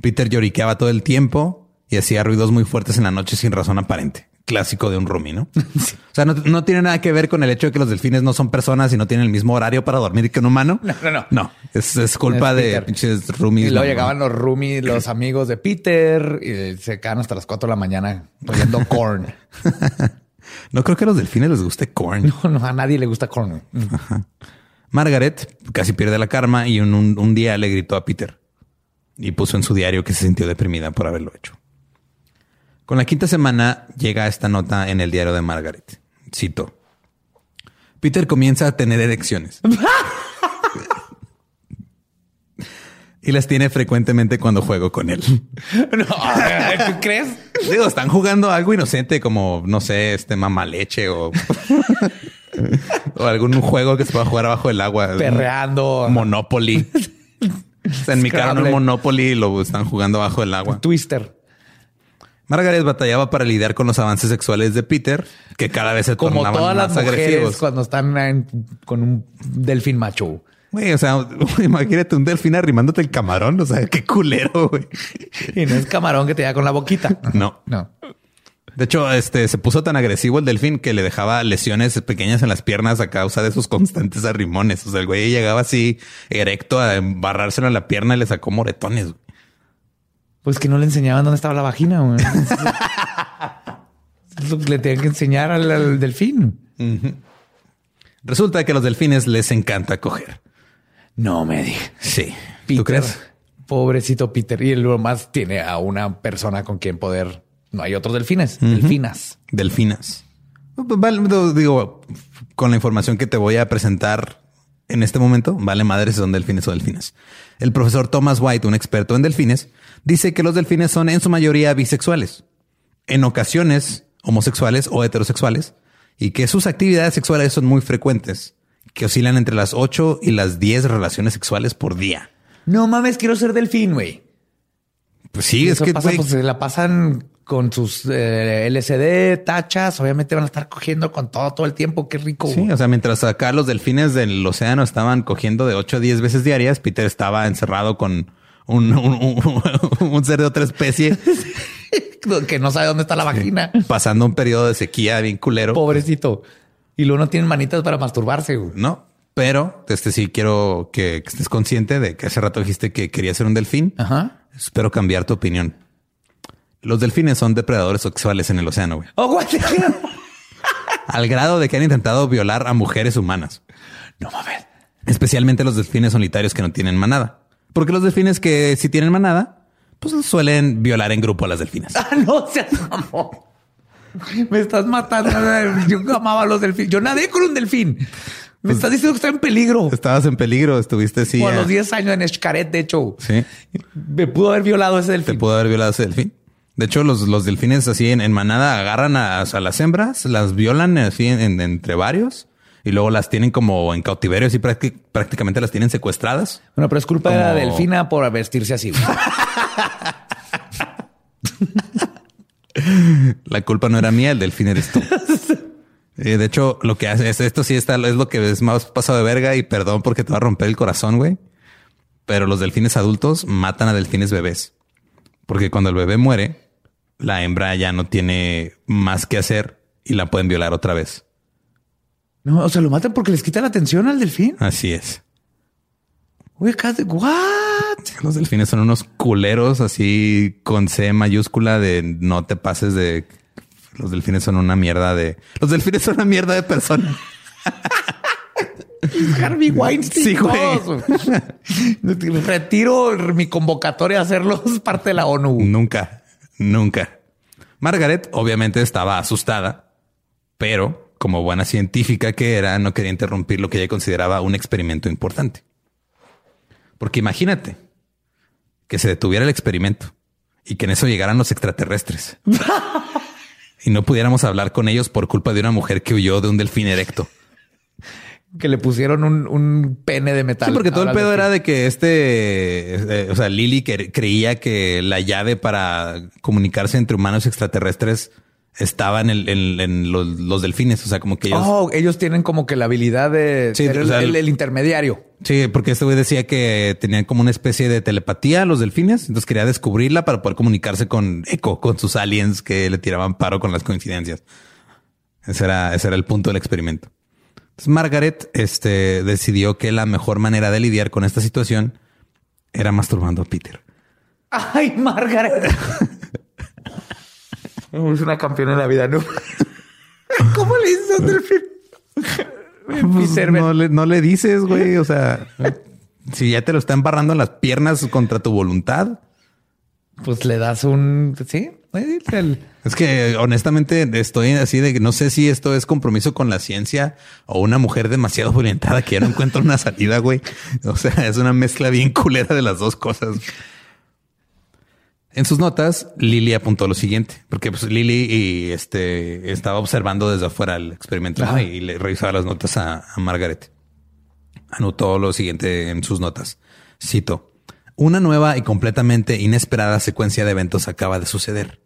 Peter lloriqueaba todo el tiempo y hacía ruidos muy fuertes en la noche sin razón aparente. Clásico de un roomie, ¿no? O sea, no, no tiene nada que ver con el hecho de que los delfines no son personas y no tienen el mismo horario para dormir que un humano. No, no, no. No, es, es culpa Es de Peter. pinches roomies. Y luego llegaban los roomies, los amigos de Peter, y se quedan hasta las 4 de la mañana oyendo corn. No creo que a los delfines les guste corn. No, no, a nadie le gusta corn. Margaret casi pierde la karma y un, un- un día le gritó a Peter y puso en su diario que se sintió deprimida por haberlo hecho. Con la quinta semana llega esta nota en el diario de Margaret. Cito. Peter comienza a tener erecciones. y las tiene frecuentemente cuando juego con él. No, ¿tú crees? Digo, están jugando algo inocente como, no sé, este mamá leche o, o algún juego que se pueda jugar abajo del agua. Perreando. Monopoly. Se enmicaron Scrabble. un Monopoly y lo están jugando bajo el agua. Twister. Margaret batallaba para lidiar con los avances sexuales de Peter, que cada vez se Como tornaban todas las más mujeres agresivos. cuando están en- con un delfín macho. Güey, o sea, imagínate un delfín arrimándote el camarón. O sea, qué culero, güey. Y no es camarón que te da con la boquita. No. No. De hecho, este se puso tan agresivo el delfín que le dejaba lesiones pequeñas en las piernas a causa de sus constantes arrimones. O sea, el güey llegaba así erecto a embarrárselo en la pierna y le sacó moretones. Pues que no le enseñaban dónde estaba la vagina. güey. Le tenían que enseñar al, al delfín. Resulta que a los delfines les encanta coger. No me digas. Sí. Peter. ¿Tú crees? Pobrecito Peter. Y lo más tiene a una persona con quien poder. No hay otros delfines, delfinas. Delfinas. Vale, digo, con la información que te voy a presentar en este momento, vale madre si son delfines o delfinas. El profesor Thomas White, un experto en delfines, dice que los delfines son en su mayoría bisexuales, en ocasiones homosexuales o heterosexuales, y que sus actividades sexuales son muy frecuentes, que oscilan entre las 8 y las 10 relaciones sexuales por día. No mames, quiero ser delfín, güey. Pues sí, es que pasa, pues, se la pasan con sus eh, LCD, tachas, obviamente van a estar cogiendo con todo todo el tiempo. Qué rico. Sí, o sea, mientras acá los delfines del océano estaban cogiendo de 8 a 10 veces diarias, Peter estaba encerrado con un, un, un ser de otra especie que no sabe dónde está la vagina. Pasando un periodo de sequía bien culero. Pobrecito. Y luego no tienen manitas para masturbarse. No, pero este sí quiero que, estés consciente de que hace rato dijiste que quería ser un delfín. Ajá. Espero cambiar tu opinión. Los delfines son depredadores sexuales en el océano, güey. Oh, Al grado de que han intentado violar a mujeres humanas. No mames. Especialmente los delfines solitarios que no tienen manada. Porque los delfines que sí tienen manada, pues suelen violar en grupo a las delfinas. Ah, no seas amor. Me estás matando. Yo amaba a los delfines. Yo nadé con un delfín. Me estás diciendo que está en peligro. Estabas en peligro, estuviste así. a los 10 años en Escaret, de hecho. Sí. Me pudo haber violado ese delfín. Te pudo haber violado ese delfín. De hecho, los, los delfines así en, manada agarran a, las hembras, las violan así entre varios y luego las tienen como en cautiverio, así prácticamente las tienen secuestradas. Bueno, pero es culpa de la delfina por vestirse así. la culpa no era mía, el delfín eres tú. Eh, de hecho, lo que hace es esto sí está, es lo que es más pasado de verga y perdón porque te va a romper el corazón, güey. Pero los delfines adultos matan a delfines bebés. Porque cuando el bebé muere, la hembra ya no tiene más que hacer y la pueden violar otra vez. No, o sea, lo matan porque les quita la atención al delfín. Así es. Uy, what? Los delfines son unos culeros así con C mayúscula de no te pases de los delfines son una mierda de los delfines son una mierda de persona. Harvey Weinstein. Sí, güey. Retiro mi convocatoria a hacerlos parte de la ONU. Nunca, nunca. Margaret obviamente estaba asustada, pero como buena científica que era, no quería interrumpir lo que ella consideraba un experimento importante. Porque imagínate que se detuviera el experimento y que en eso llegaran los extraterrestres y no pudiéramos hablar con ellos por culpa de una mujer que huyó de un delfín erecto que le pusieron un, pene de metal. Sí, porque todo el pedo era de que este, eh, o sea, Lily creía que la llave para comunicarse entre humanos y extraterrestres estaba en, el, los, delfines. O sea, como que ellos. Oh, ellos tienen como que la habilidad de ser el, intermediario. Sí, porque este güey decía que tenían como una especie de telepatía los delfines. Entonces quería descubrirla para poder comunicarse con Echo, con sus aliens que le tiraban paro con las coincidencias. Ese era, ese era el punto del experimento. Margaret este, decidió que la mejor manera de lidiar con esta situación era masturbando a Peter. Ay, Margaret. es una campeona en la vida, ¿no? ¿Cómo le dices pues no, le, no le dices, güey. O sea, si ya te lo está embarrando en las piernas contra tu voluntad, pues le das un sí. Es que honestamente estoy así de que no sé si esto es compromiso con la ciencia o una mujer demasiado orientada que ya no encuentra una salida, güey. O sea, es una mezcla bien culera de las dos cosas. En sus notas, Lily apuntó lo siguiente, porque pues Lily y este estaba observando desde afuera el experimento y le revisaba las notas a, a Margaret. Anotó lo siguiente en sus notas. Cito. Una nueva y completamente inesperada secuencia de eventos acaba de suceder.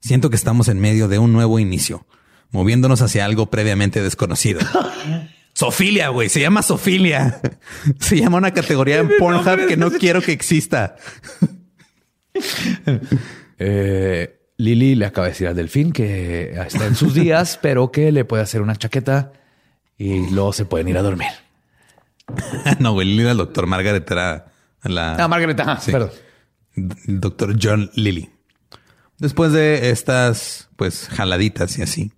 Siento que estamos en medio de un nuevo inicio, moviéndonos hacia algo previamente desconocido. Sofilia, güey, se llama Sofilia. Se llama una categoría en Pornhub que no quiero que exista. Eh, Lili le acaba de decir al delfín que está en sus días, pero que le puede hacer una chaqueta y luego se pueden ir a dormir. no, güey, Lili, el doctor Margaret era la... Ah, Margaret, perdón. El doctor John Lilly. Después de estas, pues, jaladitas y así,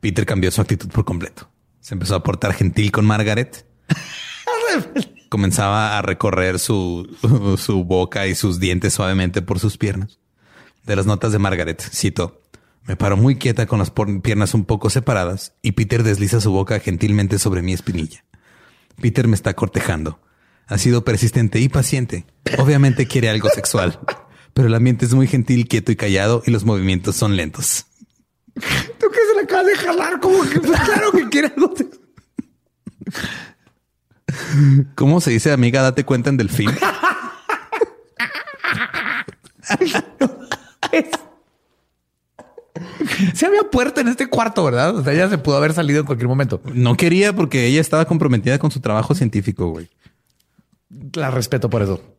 Peter cambió su actitud por completo. Se empezó a portar gentil con Margaret. Comenzaba a recorrer su, su boca y sus dientes suavemente por sus piernas. De las notas de Margaret, cito, me paro muy quieta con las piernas un poco separadas y Peter desliza su boca gentilmente sobre mi espinilla. Peter me está cortejando. Ha sido persistente y paciente. Obviamente quiere algo sexual, pero el ambiente es muy gentil, quieto y callado y los movimientos son lentos. ¿Tú qué se le acaba de jalar? Como que pues, claro que quiere algo sexual. ¿Cómo se dice, amiga? Date cuenta en delfín. se había puerta en este cuarto, ¿verdad? O sea, ella se pudo haber salido en cualquier momento. No quería porque ella estaba comprometida con su trabajo científico, güey. La respeto por eso.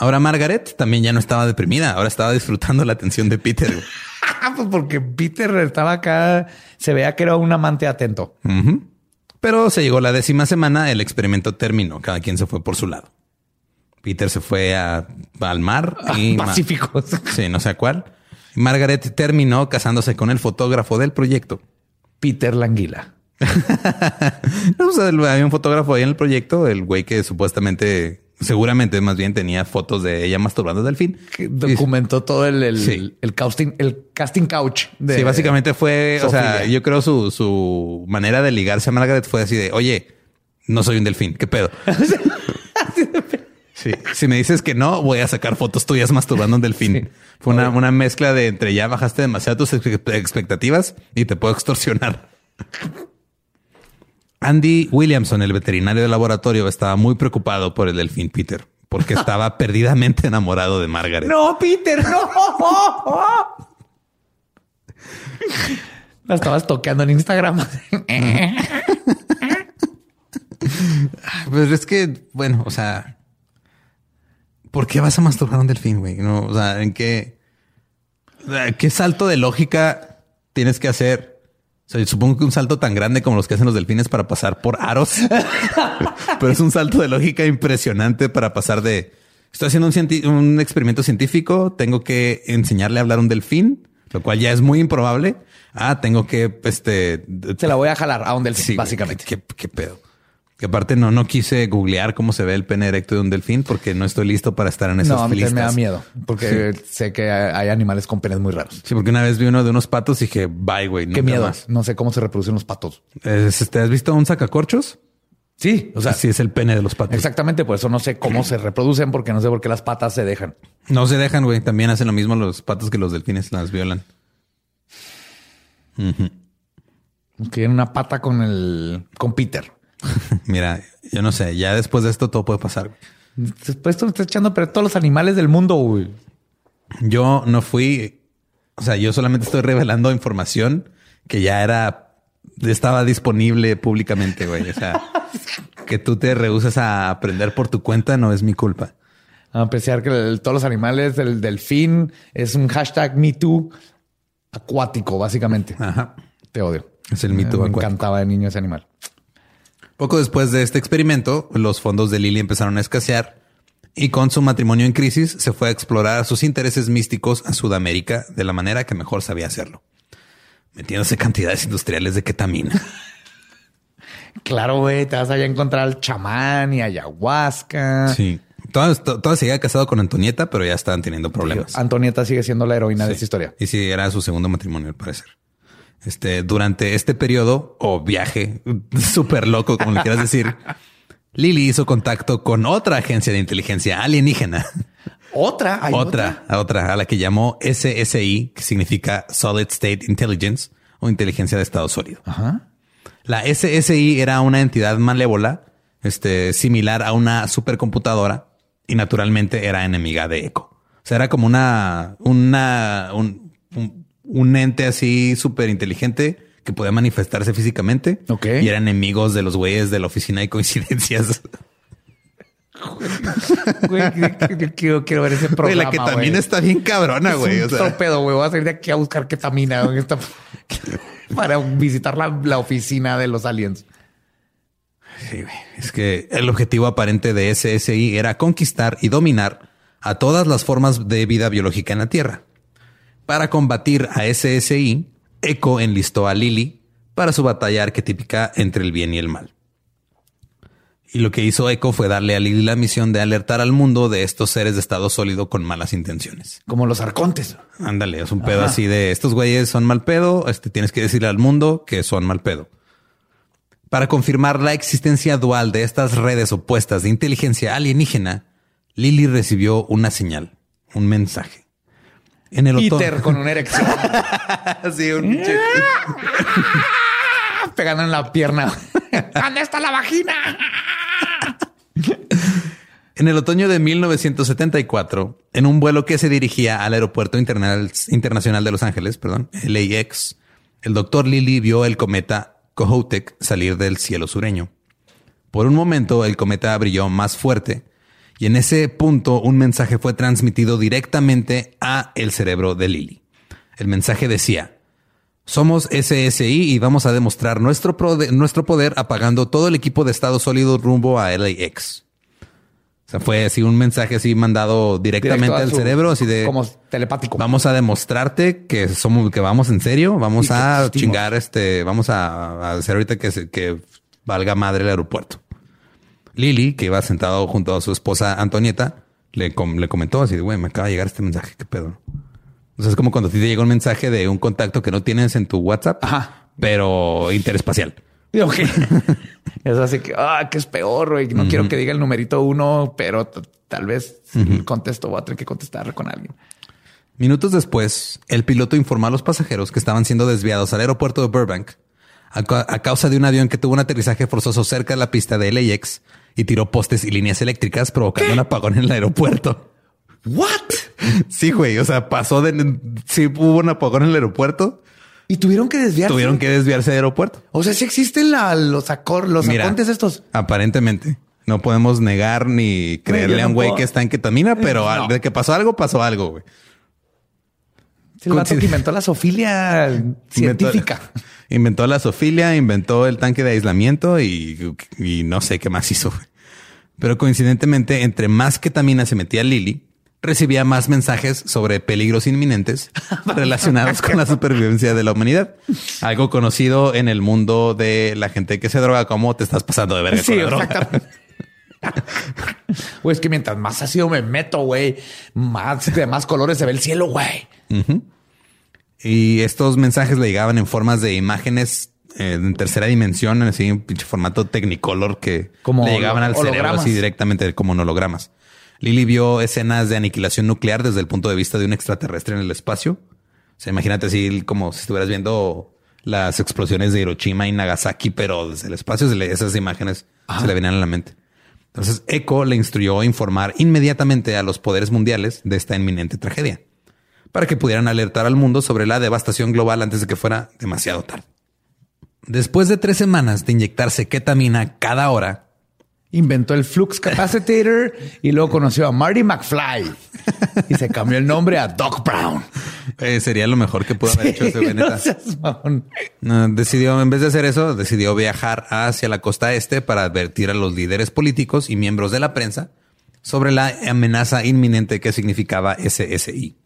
Ahora Margaret también ya no estaba deprimida, ahora estaba disfrutando la atención de Peter. pues porque Peter estaba acá, se veía que era un amante atento. Pero se llegó la décima semana, el experimento terminó, cada quien se fue por su lado. Peter se fue al mar y Pacífico. Sí, no sé a cuál. Margaret terminó casándose con el fotógrafo del proyecto. Peter Languila. no, había un fotógrafo ahí en el proyecto, el güey que supuestamente seguramente más bien tenía fotos de ella masturbando delfín. documentó todo el, el, casting, el casting couch. sí, básicamente fue, o sea, yo creo su, su manera de ligarse a Margaret fue así de, oye, no soy un delfín, ¿qué pedo? sí. Si me dices que no, voy a sacar fotos tuyas masturbando un delfín. Fue una, una, mezcla de entre ya bajaste demasiado tus expectativas y te puedo extorsionar. Andy Williamson, el veterinario del laboratorio, estaba muy preocupado por el delfín Peter, porque estaba perdidamente enamorado de Margaret. No, Peter, no. La estabas toqueando en Instagram. pues es que, bueno, o sea, ¿por qué vas a masturbar un delfín, güey? No, o sea, ¿en qué, qué salto de lógica tienes que hacer supongo que un salto tan grande como los que hacen los delfines para pasar por aros, pero es un salto de lógica impresionante para pasar de estoy haciendo un, un, experimento científico, tengo que enseñarle a hablar un delfín, lo cual ya es muy improbable. Ah, tengo que, este, se la voy a jalar a un delfín, básicamente. qué pedo? Que aparte no, no quise googlear cómo se ve el pene erecto de un delfín porque no estoy listo para estar en esas no, me da miedo porque sé que hay animales con penes muy raros. Sí, porque una vez vi uno de unos patos y dije, bye, güey. Qué miedo. No sé cómo se reproducen los patos. Este, ¿Has visto un sacacorchos? Sí, o sea, sí es el pene de los patos. Exactamente, por eso no sé cómo se reproducen porque no sé por qué las patas se dejan. No se dejan, güey. También hacen lo mismo los patos que los delfines las violan. Que una pata con el con Peter. Mira, yo no sé, ya después de esto todo puede pasar. Después tú me estás echando pero todos los animales del mundo, güey. Yo no fui, o sea, yo solamente estoy revelando información que ya era, estaba disponible públicamente, güey. O sea, que tú te rehuses a aprender por tu cuenta no es mi culpa. A apreciar que todos los animales del delfín es un hashtag MeToo acuático, básicamente. Ajá. Te odio. Es el MeToo. Me encantaba de niño ese animal. Poco después de este experimento, los fondos de Lily empezaron a escasear y con su matrimonio en crisis se fue a explorar sus intereses místicos a Sudamérica de la manera que mejor sabía hacerlo, metiéndose cantidades industriales de ketamina. Claro, güey, te vas allá a encontrar al chamán y ayahuasca. Sí. Todavía, seguía casado con Antonieta, pero ya estaban teniendo problemas. Antonieta sigue siendo la heroína de esta historia. Y sí, era su segundo matrimonio, al parecer. Este, durante este periodo o viaje súper loco, como le quieras decir, Lily hizo contacto con otra agencia de inteligencia alienígena. ¿Otra? otra, otra, otra, a la que llamó SSI, que significa Solid State Intelligence o inteligencia de estado sólido. La SSI era una entidad malévola, este, similar a una supercomputadora y naturalmente era enemiga de Echo. O sea, era como una, una, un un ente así súper inteligente que podía manifestarse físicamente. Ok. Y eran enemigos de los güeyes de la oficina de coincidencias. Güey, quiero, quiero, ver ese programa. la que también está bien cabrona, güey. o sea. pedo, güey. Voy a salir de aquí a buscar ketamina para visitar la, la, oficina de los aliens. Sí, güey. Es que el objetivo aparente de SSI era conquistar y dominar a todas las formas de vida biológica en la Tierra. Para combatir a SSI, Echo enlistó a Lily para su batalla arquetípica entre el bien y el mal. Y lo que hizo Echo fue darle a Lily la misión de alertar al mundo de estos seres de estado sólido con malas intenciones. Como los arcontes. Ándale, es un pedo así de estos güeyes son mal pedo. Este tienes que decirle al mundo que son mal pedo. Para confirmar la existencia dual de estas redes opuestas de inteligencia alienígena, Lily recibió una señal, un mensaje. En el Peter con una erección. sí, un Pegando en la pierna. ¿Dónde está la vagina? En el otoño de 1974, en un vuelo que se dirigía al aeropuerto internacional de Los Ángeles, perdón, LAX, el doctor Lilly vio el cometa Kohoutek salir del cielo sureño. Por un momento el cometa brilló más fuerte y en ese punto un mensaje fue transmitido directamente a el cerebro de Lily. El mensaje decía, somos SSI y vamos a demostrar nuestro, nuestro poder apagando todo el equipo de estado sólido rumbo a LAX. O sea, fue así un mensaje así mandado directamente al cerebro, así de como telepático. Vamos a demostrarte que somos, que vamos en serio. Vamos a chingar este, vamos a, hacer ahorita que, que valga madre el aeropuerto. Lily, que iba sentado junto a su esposa Antonieta, le, le comentó así de güey, me acaba de llegar este mensaje. ¿Qué pedo? O sea, es como cuando te llega un mensaje de un contacto que no tienes en tu WhatsApp, pero interespacial. Ok. es así que, ah, que es peor, güey. No quiero que diga el numerito uno, pero tal vez contesto voy a tener que contestar con alguien. Minutos después, el piloto informó a los pasajeros que estaban siendo desviados al aeropuerto de Burbank a, causa de un avión que tuvo un aterrizaje forzoso cerca de la pista de LAX y tiró postes y líneas eléctricas, provocando un apagón en el aeropuerto. What? Sí, güey. O sea, pasó de. Sí, hubo un apagón en el aeropuerto y tuvieron que desviarse. Tuvieron que desviarse del aeropuerto. O sea, si existen los acor, los acontes estos. Aparentemente. No podemos negar ni creerle a un güey que está en ketamina, pero de que pasó algo, pasó algo, güey. El vato que inventó la sofilia científica. Inventó, la sofilia, inventó el tanque de aislamiento y, no sé qué más hizo. Pero coincidentemente, entre más ketamina se metía Lily, recibía más mensajes sobre peligros inminentes relacionados con la supervivencia de la humanidad. Algo conocido en el mundo de la gente que se droga como te estás pasando de verga. Sí, exactamente. Güey, es que mientras más ácido me meto, güey, más de más colores se ve el cielo, güey. Y estos mensajes le llegaban en formas de imágenes eh, en tercera dimensión, así un pinche formato Technicolor que le llegaban al cerebro así directamente como hologramas. Lily vio escenas de aniquilación nuclear desde el punto de vista de un extraterrestre en el espacio. O sea, imagínate así como si estuvieras viendo las explosiones de Hiroshima y Nagasaki, pero desde el espacio esas imágenes se le venían a la mente. Entonces, Echo le instruyó a informar inmediatamente a los poderes mundiales de esta inminente tragedia, para que pudieran alertar al mundo sobre la devastación global antes de que fuera demasiado tarde. Después de tres semanas de inyectarse ketamina cada hora, inventó el Flux Capacitor y luego conoció a Marty McFly y se cambió el nombre a Doc Brown. Eh, sería lo mejor que pudo haber hecho ese no decidió, en vez de hacer eso, decidió viajar hacia la costa este para advertir a los líderes políticos y miembros de la prensa sobre la amenaza inminente que significaba SSI.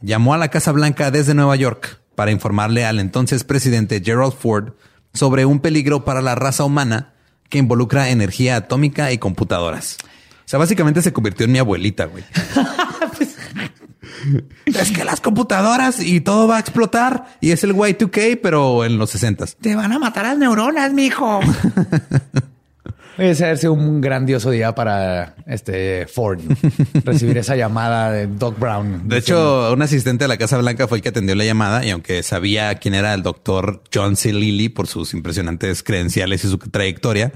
Llamó a la Casa Blanca desde Nueva York para informarle al entonces presidente Gerald Ford sobre un peligro para la raza humana que involucra energía atómica y computadoras. O sea, básicamente se convirtió en mi abuelita, güey. es que las computadoras y todo va a explotar y es el Y2K, pero en los 60 Te van a matar las neuronas, mijo. Ese ser un grandioso día para este Ford recibir esa llamada de Doc Brown. De hecho, un asistente de la Casa Blanca fue el que atendió la llamada y aunque sabía quién era el doctor John C. Lilly por sus impresionantes credenciales y su trayectoria,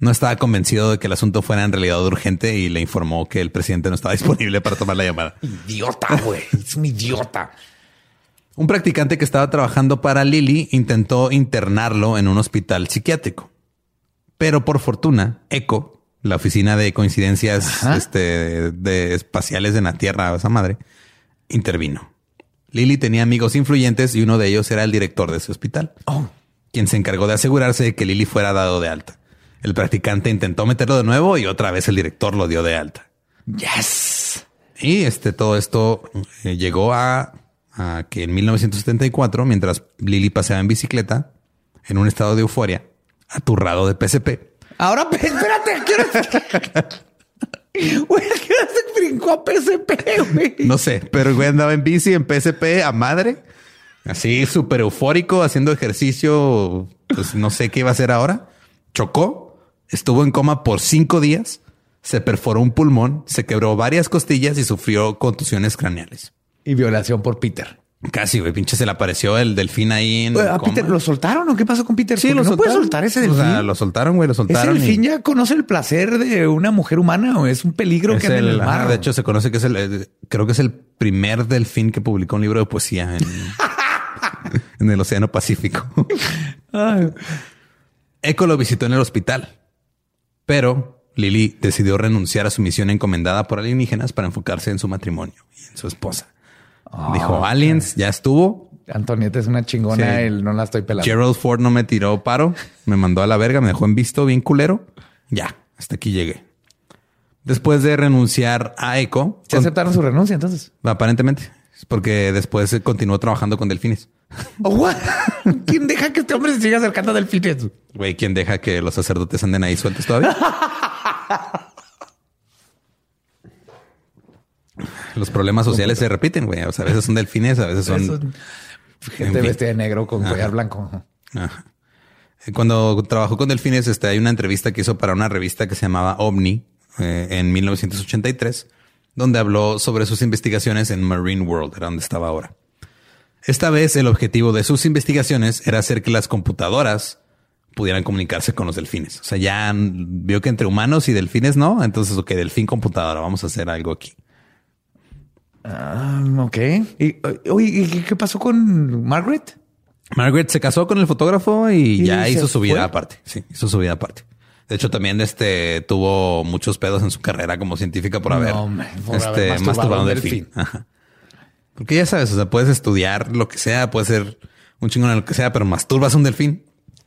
no estaba convencido de que el asunto fuera en realidad urgente y le informó que el presidente no estaba disponible para tomar la llamada. Idiota, güey. Es un idiota. Un practicante que estaba trabajando para Lilly intentó internarlo en un hospital psiquiátrico. Pero por fortuna, ECO, la oficina de coincidencias este, de espaciales en la Tierra, esa madre, intervino. Lily tenía amigos influyentes y uno de ellos era el director de ese hospital, oh. quien se encargó de asegurarse de que Lily fuera dado de alta. El practicante intentó meterlo de nuevo y otra vez el director lo dio de alta. Yes. Y este todo esto eh, llegó a, a que en 1974, mientras Lily paseaba en bicicleta, en un estado de euforia, aturrado de PSP. Ahora, espérate, quiero... Güey, ¿qué se brincó a PSP, güey? No sé, pero el güey andaba en bici en PSP a madre. Así súper eufórico, haciendo ejercicio. Pues no sé qué iba a hacer ahora. Chocó, estuvo en coma por cinco días, se perforó un pulmón, se quebró varias costillas y sufrió contusiones craneales. Y violación por Peter. Casi, güey, pinche se le apareció el delfín ahí en. ¿A Peter lo soltaron o qué pasó con Peter? Sí, lo no puede soltar ese delfín. O sea, lo soltaron, güey, lo soltaron. ¿Ese delfín ya conoce el placer de una mujer humana o es un peligro que anda en el mar? de hecho, se conoce que es el. Eh, creo que es el primer delfín que publicó un libro de poesía en, en el Océano Pacífico. Echo lo visitó en el hospital, pero Lily decidió renunciar a su misión encomendada por alienígenas para enfocarse en su matrimonio y en su esposa. Dijo, Ah, aliens, ya estuvo. Antonieta es una chingona Sí. y no la estoy pelando. Gerald Ford no me tiró paro, me mandó a la verga, me dejó en visto bien culero. Ya, hasta aquí llegué. Después de renunciar a Echo, ¿Se aceptaron su renuncia entonces? aparentemente, porque después continuó trabajando con delfines. Oh, what? ¿Quién deja que este hombre se siga acercando a delfines? Güey, ¿quién deja que los sacerdotes anden ahí sueltos todavía? Los problemas sociales se repiten, güey. O sea, a veces son delfines, a veces son... Eso- Gente vestida de negro con collar blanco. Ajá. Eh, Cuando trabajó con delfines, este, hay una entrevista que hizo para una revista que se llamaba OVNI eh, en 1983, donde habló sobre sus investigaciones en Marine World, era donde estaba ahora. Esta vez el objetivo de sus investigaciones era hacer que las computadoras pudieran comunicarse con los delfines. O sea, ya vio que entre humanos y delfines no. Entonces, ok, delfín computadora, vamos a hacer algo aquí. Ah, ok. ¿Y, oye, ¿y qué- pasó con Margaret? Margaret se casó con el fotógrafo y, ¿Y ya hizo su vida fue? aparte. Sí, hizo su vida aparte. De hecho, también este tuvo muchos pedos en su carrera como científica por haber, por este, haber masturbado un delfín. Ajá. Porque ya sabes, o sea, puedes estudiar lo que sea, puedes ser un chingón en lo que sea, pero masturbas un delfín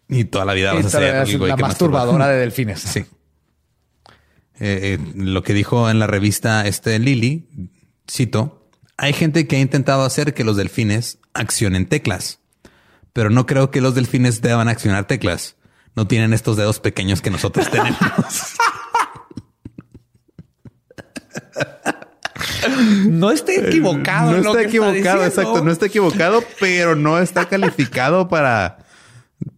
y toda la vida vas a ser es el güey la que masturbadora masturba. de delfines. Sí. Eh, eh, lo que dijo en la revista este Lily, cito, hay gente que ha intentado hacer que los delfines accionen teclas, pero no creo que los delfines deban accionar teclas. No tienen estos dedos pequeños que nosotros tenemos. No está equivocado. no en lo está que equivocado, exacto. No está equivocado, pero no está calificado para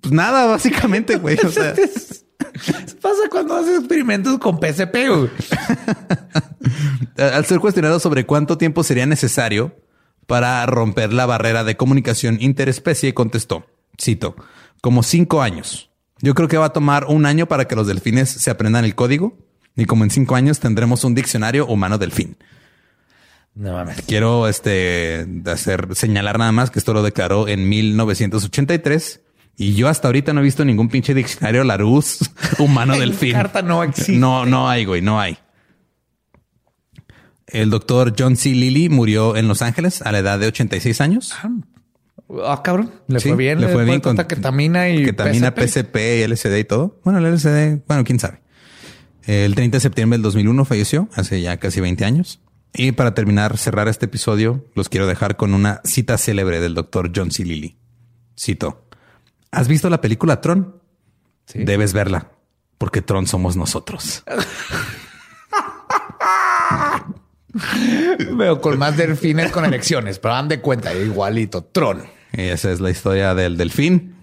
pues nada, básicamente, güey. O sea, Pasa cuando haces experimentos con PSP. Al ser cuestionado sobre cuánto tiempo sería necesario para romper la barrera de comunicación interespecie, contestó, cito, como cinco años. Yo creo que va a tomar un año para que los delfines se aprendan el código y como en cinco años tendremos un diccionario humano delfín. No mames. Quiero este hacer señalar nada más que esto lo declaró en 1983 y yo hasta ahorita no he visto ningún pinche diccionario Larousse humano delfín. carta no existe. No, no hay, güey, no hay. El doctor John C. Lilly murió en Los Ángeles a la edad de 86 años. Ah, cabrón. Le Sí, fue bien. le fue bien con ketamina y ketamina, PSP. PCP y LSD y todo. Bueno, el LSD, bueno, quién sabe. El 30 de septiembre del 2001 falleció, hace ya casi 20 años. Y para terminar, cerrar este episodio, los quiero dejar con una cita célebre del doctor John C. Lilly. Cito. ¿Has visto la película Tron? Sí. Debes verla, porque Tron somos nosotros. Veo con más delfines con elecciones, pero dan de cuenta, igualito. Tron. Y esa es la historia del delfín.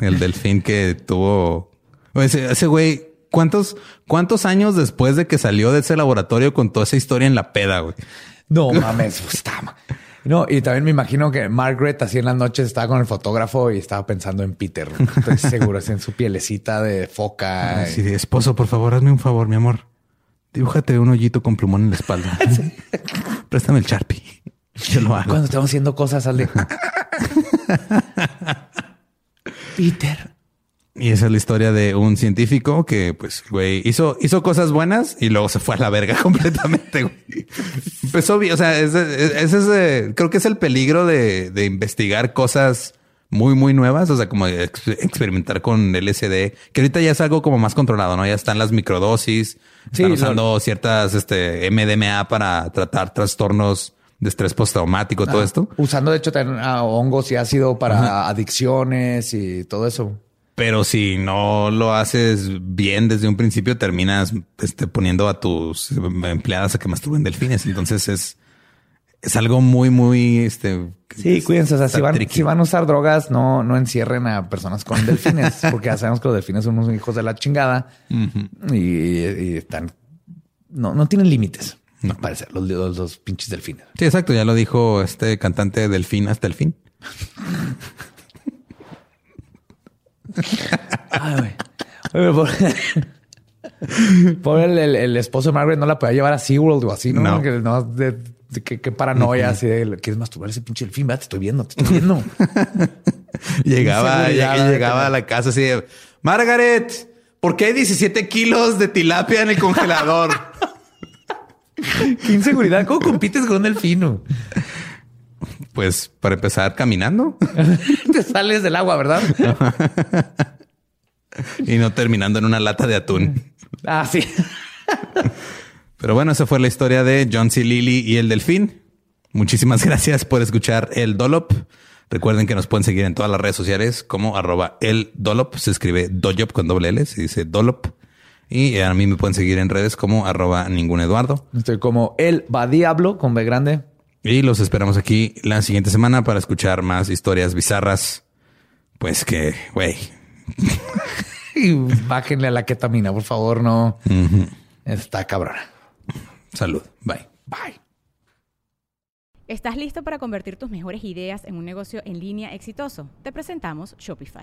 El delfín que tuvo ese, ese güey. ¿Cuántos, ¿Cuántos años después de que salió de ese laboratorio con toda esa historia en la peda, güey? No mames, pues, está ma- No, y también me imagino que Margaret así en las noches estaba con el fotógrafo y estaba pensando en Peter. Estoy seguro, así en su pielecita de foca. Así de esposo, por favor, hazme un favor, mi amor. Dibújate un hoyito con plumón en la espalda. Préstame el Sharpie. Yo lo hago. Cuando estamos haciendo cosas, al de Peter. Y esa es la historia de un científico que, pues, güey, hizo, hizo cosas buenas y luego se fue a la verga completamente. güey. Empezó bien. O sea, ese, ese es, eh, creo que es el peligro de, de investigar cosas muy, muy nuevas. O sea, como ex- experimentar con LSD, que ahorita ya es algo como más controlado, no? Ya están las microdosis, están usando ciertas, este, MDMA para tratar trastornos de estrés postraumático, todo esto. Usando, de hecho, también, ah, hongos y ácido para adicciones y todo eso. Pero si no lo haces bien desde un principio, terminas este, poniendo a tus empleadas a que masturben delfines. Entonces es, es algo muy, muy este. Sí, cuídense. O sea, si van, tricky. si van a usar drogas, no, no encierren a personas con delfines, porque ya sabemos que los delfines son unos hijos de la chingada y, y están, no, no tienen límites. No parece los, los, los pinches delfines. Sí, exacto. Ya lo dijo este cantante delfín hasta el fin. Ay, güey. Pobre el, el- el esposo de Margaret no la podía llevar a SeaWorld o así, ¿no? No. Que, no, de, qué paranoia, así de, ¿quieres masturbar ese pinche delfín? ¿verdad? Te estoy viendo, te estoy viendo. Llegaba, llegaba a la casa así de Margaret, ¿por qué hay 17 kilos de tilapia en el congelador? qué inseguridad. ¿Cómo compites con un delfino? Pues para empezar caminando te sales del agua, ¿verdad? y no terminando en una lata de atún. ah, sí. Pero bueno, esa fue la historia de John C. Lilly y el delfín. Muchísimas gracias por escuchar el Dolop. Recuerden que nos pueden seguir en todas las redes sociales como arroba el Dolop. Se escribe Doyop con doble L, se dice Dolop. Y a mí me pueden seguir en redes como arroba ningún Eduardo. Estoy como el va diablo con B grande. Y los esperamos aquí la siguiente semana para escuchar más historias bizarras. Pues que, güey, Y bájenle a la ketamina, por favor, no. Está cabrona. salud. Bye. Bye. ¿Estás listo para convertir tus mejores ideas en un negocio en línea exitoso? Te presentamos Shopify.